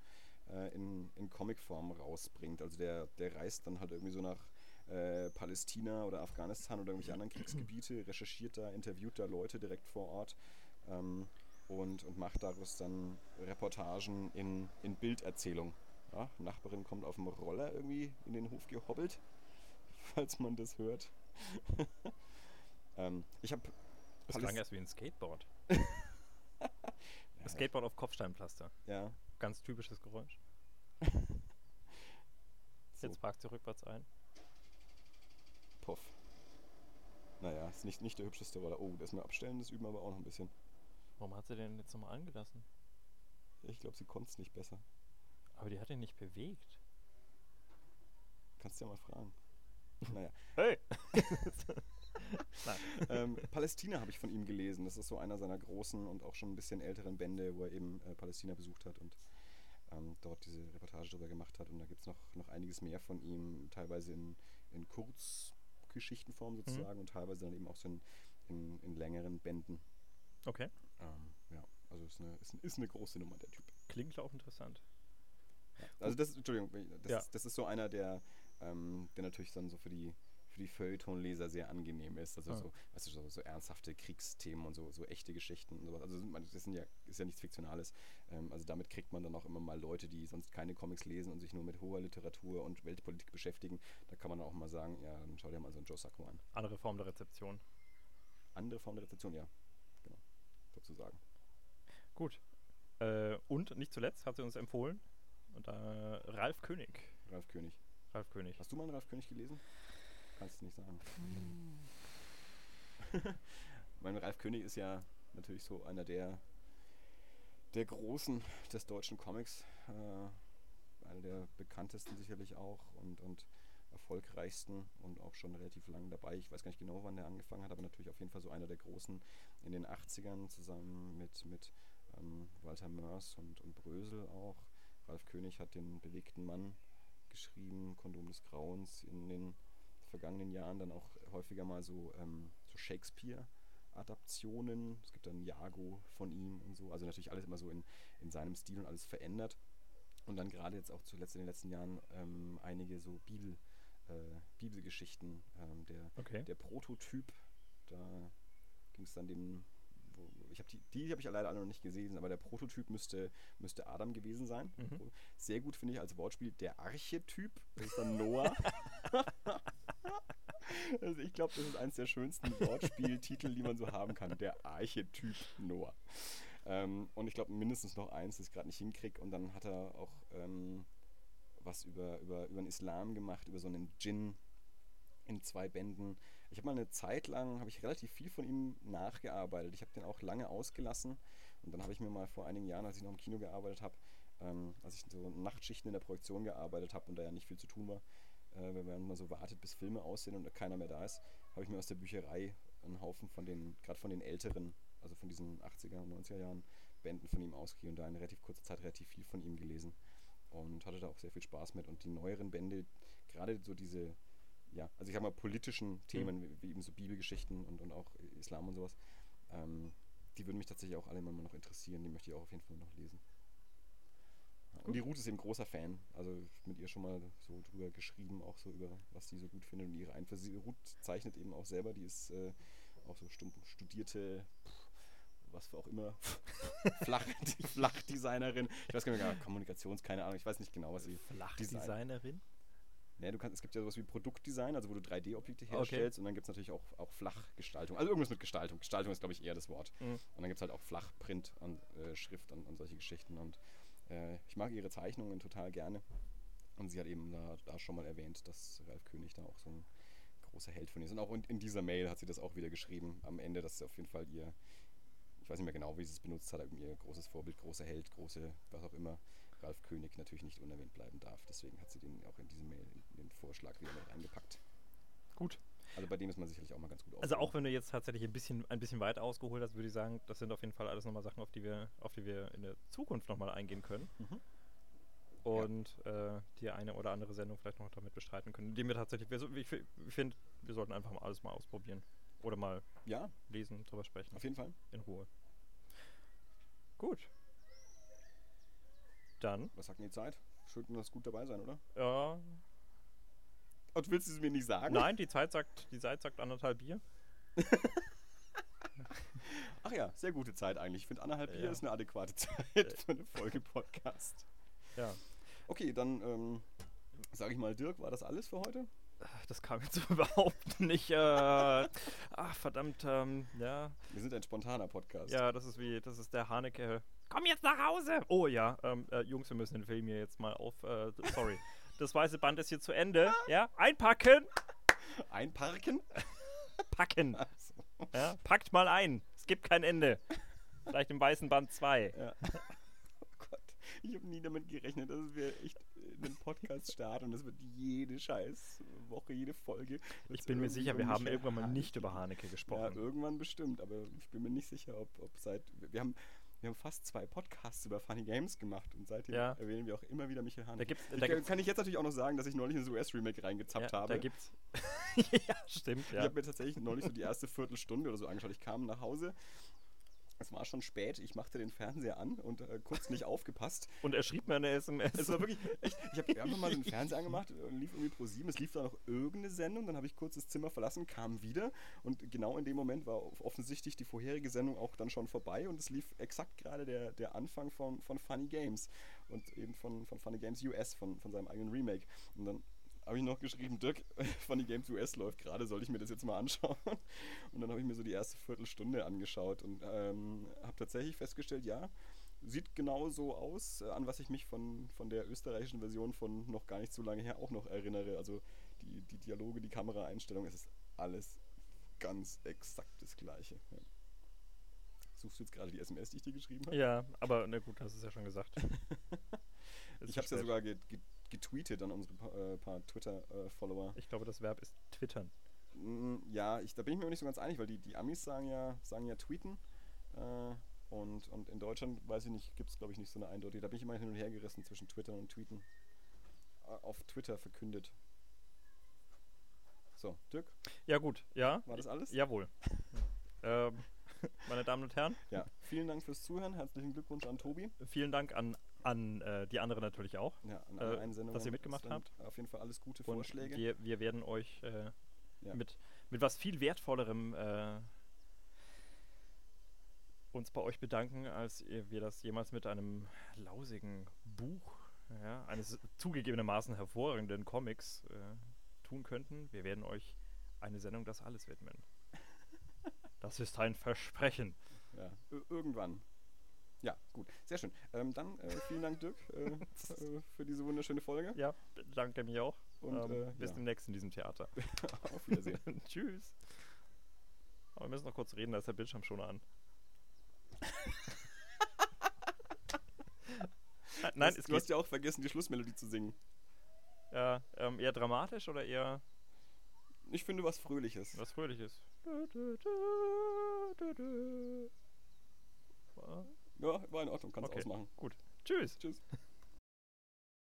äh, in, in Comicform rausbringt. Also der, der reist dann halt irgendwie so nach äh, Palästina oder Afghanistan oder irgendwelche anderen Kriegsgebiete, recherchiert da, interviewt da Leute direkt vor Ort. Ähm, und, und macht daraus dann Reportagen in, in Bilderzählung. Ja, Nachbarin kommt auf dem Roller irgendwie in den Hof gehobbelt, falls man das hört. ähm, ich habe Das klang erst wie ein Skateboard. Skateboard auf Kopfsteinpflaster. ja, Ganz typisches Geräusch. so, Jetzt parkt sie rückwärts ein. puff. Naja, ist nicht, nicht der hübscheste Roller. Oh, das mir abstellen, das üben wir aber auch noch ein bisschen. Warum hat sie den jetzt nochmal angelassen? Ich glaube, sie konnte es nicht besser. Aber die hat ihn nicht bewegt. Kannst du ja mal fragen. Naja. Hey! ähm, Palästina habe ich von ihm gelesen. Das ist so einer seiner großen und auch schon ein bisschen älteren Bände, wo er eben äh, Palästina besucht hat und ähm, dort diese Reportage darüber gemacht hat. Und da gibt es noch, noch einiges mehr von ihm, teilweise in, in Kurzgeschichtenform sozusagen und teilweise dann eben auch so in, in, in längeren Bänden. Okay. Ähm, ja, also ist eine, ist, ist eine große Nummer, der Typ. Klingt auch interessant. Ja. Also das, Entschuldigung, das, Ja. ist, das ist so einer, der, ähm, der natürlich dann so für die für die Feuilleton-Leser sehr angenehm ist. Also Ah. so, weißt du, so, so ernsthafte Kriegsthemen und so, so echte Geschichten und sowas. Also das sind ja, ist ja nichts Fiktionales. Ähm, also damit kriegt man dann auch immer mal Leute, die sonst keine Comics lesen und sich nur mit hoher Literatur und Weltpolitik beschäftigen. Da kann man dann auch mal sagen, ja, dann schau dir mal so einen Joe Sacco an. Andere Form der Rezeption. Andere Form der Rezeption, ja. Gut. Äh, und nicht zuletzt hat sie uns empfohlen. Und, äh, Ralf König. Ralf König. Ralf König. Hast du mal einen Ralf König gelesen? Kannst du nicht sagen. mein Ralf König ist ja natürlich so einer der, der Großen des deutschen Comics. Äh, einer der bekanntesten sicherlich auch und, und erfolgreichsten und auch schon relativ lang dabei. Ich weiß gar nicht genau, wann der angefangen hat, aber natürlich auf jeden Fall so einer der Großen in den 80ern zusammen mit, mit ähm, Walter Mörs und, und Brösel auch. Ralf König hat den bewegten Mann geschrieben, Kondom des Grauens in den vergangenen Jahren dann auch häufiger mal so, ähm, so Shakespeare-Adaptionen. Es gibt dann Jago von ihm und so. Also natürlich alles immer so in, in seinem Stil und alles verändert. Und dann gerade jetzt auch zuletzt in den letzten Jahren ähm, einige so Bibel, äh, Bibelgeschichten. Ähm, der, Okay. der Prototyp, da ging es dann dem, wo, ich habe die, die habe ich leider alle noch nicht gesehen, aber der Prototyp müsste, müsste Adam gewesen sein. Mhm. Sehr gut finde ich als Wortspiel der Archetyp, das ist dann Noah. also ich glaube, das ist eines der schönsten Wortspieltitel, die man so haben kann, der Archetyp Noah. Ähm, und ich glaube mindestens noch eins, das ich gerade nicht hinkriege. Und dann hat er auch ähm, was über, über, über den Islam gemacht, über so einen Djinn, in zwei Bänden. Ich habe mal eine Zeit lang, habe ich relativ viel von ihm nachgearbeitet. Ich habe den auch lange ausgelassen und dann habe ich mir mal vor einigen Jahren, als ich noch im Kino gearbeitet habe, ähm, als ich so Nachtschichten in der Produktion gearbeitet habe und da ja nicht viel zu tun war, äh, wenn man so wartet, bis Filme aussehen und keiner mehr da ist, habe ich mir aus der Bücherei einen Haufen von den, gerade von den älteren, also von diesen 80er und 90er Jahren Bänden von ihm ausgegeben und da in relativ kurzer Zeit relativ viel von ihm gelesen und hatte da auch sehr viel Spaß mit. Und die neueren Bände, gerade so diese, ja, also ich sag mal politischen Themen, wie, wie eben so Bibelgeschichten und, und auch Islam und sowas, ähm, die würden mich tatsächlich auch alle immer noch interessieren. Die möchte ich auch auf jeden Fall noch lesen. Ja, und die Ruth ist eben großer Fan. Also mit ihr schon mal so drüber geschrieben, auch so über, was sie so gut findet und ihre Einflüsse. Ruth zeichnet eben auch selber, die ist äh, auch so studierte, was für auch immer, Flach, Flachdesignerin. Ich weiß gar nicht, Kommunikations, keine Ahnung, ich weiß nicht genau, was sie. Flachdesignerin? Ne, du kannst, es gibt ja sowas wie Produktdesign, also wo du 3D-Objekte herstellst okay. und dann gibt es natürlich auch, auch Flachgestaltung. Also irgendwas mit Gestaltung. Gestaltung ist, glaube ich, eher das Wort. Mhm. Und dann gibt es halt auch Flachprint und äh, Schrift und, und, solche Geschichten. Und äh, ich mag ihre Zeichnungen total gerne. Und sie hat eben da, da, schon mal erwähnt, dass Ralf König da auch so ein großer Held von ihr ist. Und auch in, in dieser Mail hat sie das auch wieder geschrieben am Ende, dass auf jeden Fall ihr, ich weiß nicht mehr genau, wie sie es benutzt hat, ihr großes Vorbild, großer Held, große, was auch immer, Ralf König natürlich nicht unerwähnt bleiben darf. Deswegen hat sie den auch in diese Mail in den Vorschlag wieder mit reingepackt. Gut. Also bei dem ist man sicherlich auch mal ganz gut Also auch wenn du jetzt tatsächlich ein bisschen, ein bisschen weit ausgeholt hast, würde ich sagen, das sind auf jeden Fall alles nochmal Sachen, auf die wir, auf die wir in der Zukunft nochmal eingehen können. Mhm. Und ja. äh, die eine oder andere Sendung vielleicht noch damit bestreiten können, indem wir tatsächlich, ich, ich finde, wir sollten einfach mal alles mal ausprobieren. Oder mal ja. lesen, drüber sprechen. Auf jeden Fall. In Ruhe. Gut. Dann. Was sagt denn die Zeit? Schön, dass gut dabei sein, oder? Ja. Und willst du es mir nicht sagen? Nein, die Zeit sagt, die Zeit sagt anderthalb Bier. Ach ja, sehr gute Zeit eigentlich. Ich finde, anderthalb Bier ja. ist eine adäquate Zeit für eine Folge Podcast. Ja. Okay, dann ähm, sage ich mal, Dirk, war das alles für heute? Das kam jetzt überhaupt nicht. Äh, ach, verdammt, ähm, ja. Wir sind ein spontaner Podcast. Ja, das ist wie, das ist der Haneke. Komm jetzt nach Hause! Oh ja, ähm, äh, Jungs, wir müssen den Film hier jetzt mal auf. Äh, sorry. das weiße Band ist hier zu Ende. Ja, einpacken! Einparken? Packen. Ja, packt mal ein. Es gibt kein Ende. Vielleicht im weißen Band 2. Ja. Oh Gott, ich habe nie damit gerechnet, dass wir echt einen Podcast starten und das wird jede scheiß Woche, jede Folge. Ich bin mir sicher, wir haben irgendwann mal nicht über Haneke gesprochen. Ja, irgendwann bestimmt, aber ich bin mir nicht sicher, ob, ob seit. Wir haben, wir haben fast zwei Podcasts über Funny Games gemacht und seitdem ja. erwähnen wir auch immer wieder Michael Haneke. Da gibt's, ich, da kann, kann ich jetzt natürlich auch noch sagen, dass ich neulich ein US-Remake reingezappt ja, habe. Da gibt's. ja, stimmt. Ja. Ich habe mir tatsächlich neulich so die erste Viertelstunde oder so angeschaut. Ich kam nach Hause es war schon spät, ich machte den Fernseher an und äh, kurz nicht aufgepasst. Und er schrieb mir eine SMS. Es war wirklich, echt, ich habe einfach mal den Fernseher angemacht und lief irgendwie pro 7. Es lief da noch irgendeine Sendung, dann habe ich kurz das Zimmer verlassen, kam wieder und genau in dem Moment war offensichtlich die vorherige Sendung auch dann schon vorbei und es lief exakt gerade der, der Anfang von, von Funny Games und eben von, von Funny Games US, von, von seinem eigenen Remake. Und dann habe ich noch geschrieben, Dirk, Funny Games US läuft gerade, soll ich mir das jetzt mal anschauen? Und dann habe ich mir so die erste Viertelstunde angeschaut und ähm, habe tatsächlich festgestellt, ja, sieht genau so aus, äh, an was ich mich von, von der österreichischen Version von noch gar nicht so lange her auch noch erinnere. Also die, die Dialoge, die Kameraeinstellung, es ist alles ganz exakt das Gleiche. Ja. Suchst du jetzt gerade die SMS, die ich dir geschrieben habe? Ja, aber na gut, hast du es ja schon gesagt. ich habe es ja sogar ge ge getweetet an unsere pa äh, paar Twitter-Follower. ich glaube, das Verb ist twittern. Mm, ja, ich, da bin ich mir nicht so ganz einig, weil die, die Amis sagen ja, sagen ja tweeten. Äh, und, und in Deutschland, weiß ich nicht, gibt es glaube ich nicht so eine eindeutige. Da bin ich immer hin und her gerissen zwischen Twitter und Tweeten. Auf Twitter verkündet. So, Dirk? Ja, gut, ja. War das alles? Jawohl. ähm, meine Damen und Herren. Ja, vielen Dank fürs Zuhören. Herzlichen Glückwunsch an Tobi. Vielen Dank an an äh, die anderen natürlich auch, ja, an alle äh, dass ihr mitgemacht habt. Auf jeden Fall alles gute Und Vorschläge. Wir, wir werden euch äh, ja. mit, mit was viel Wertvollerem äh, uns bei euch bedanken, als wir das jemals mit einem lausigen Buch ja, eines zugegebenermaßen hervorragenden Comics äh, tun könnten. Wir werden euch eine Sendung das alles widmen. Das ist ein Versprechen. Ja, irgendwann. Ja, gut. Sehr schön. Ähm, dann äh, vielen Dank, Dirk, äh, äh, für diese wunderschöne Folge. Ja, danke mir auch. Und ähm, äh, bis ja. demnächst in diesem Theater. auf Wiedersehen. Tschüss. Aber wir müssen noch kurz reden, da ist der Bildschirm schon an. Nein, du es hast, du hast ja auch vergessen, die Schlussmelodie zu singen. Ja, ähm, eher dramatisch oder eher Ich finde was Fröhliches. was Fröhliches? Ja, war in Ordnung, kannst Okay. ausmachen. Gut. Tschüss. Tschüss.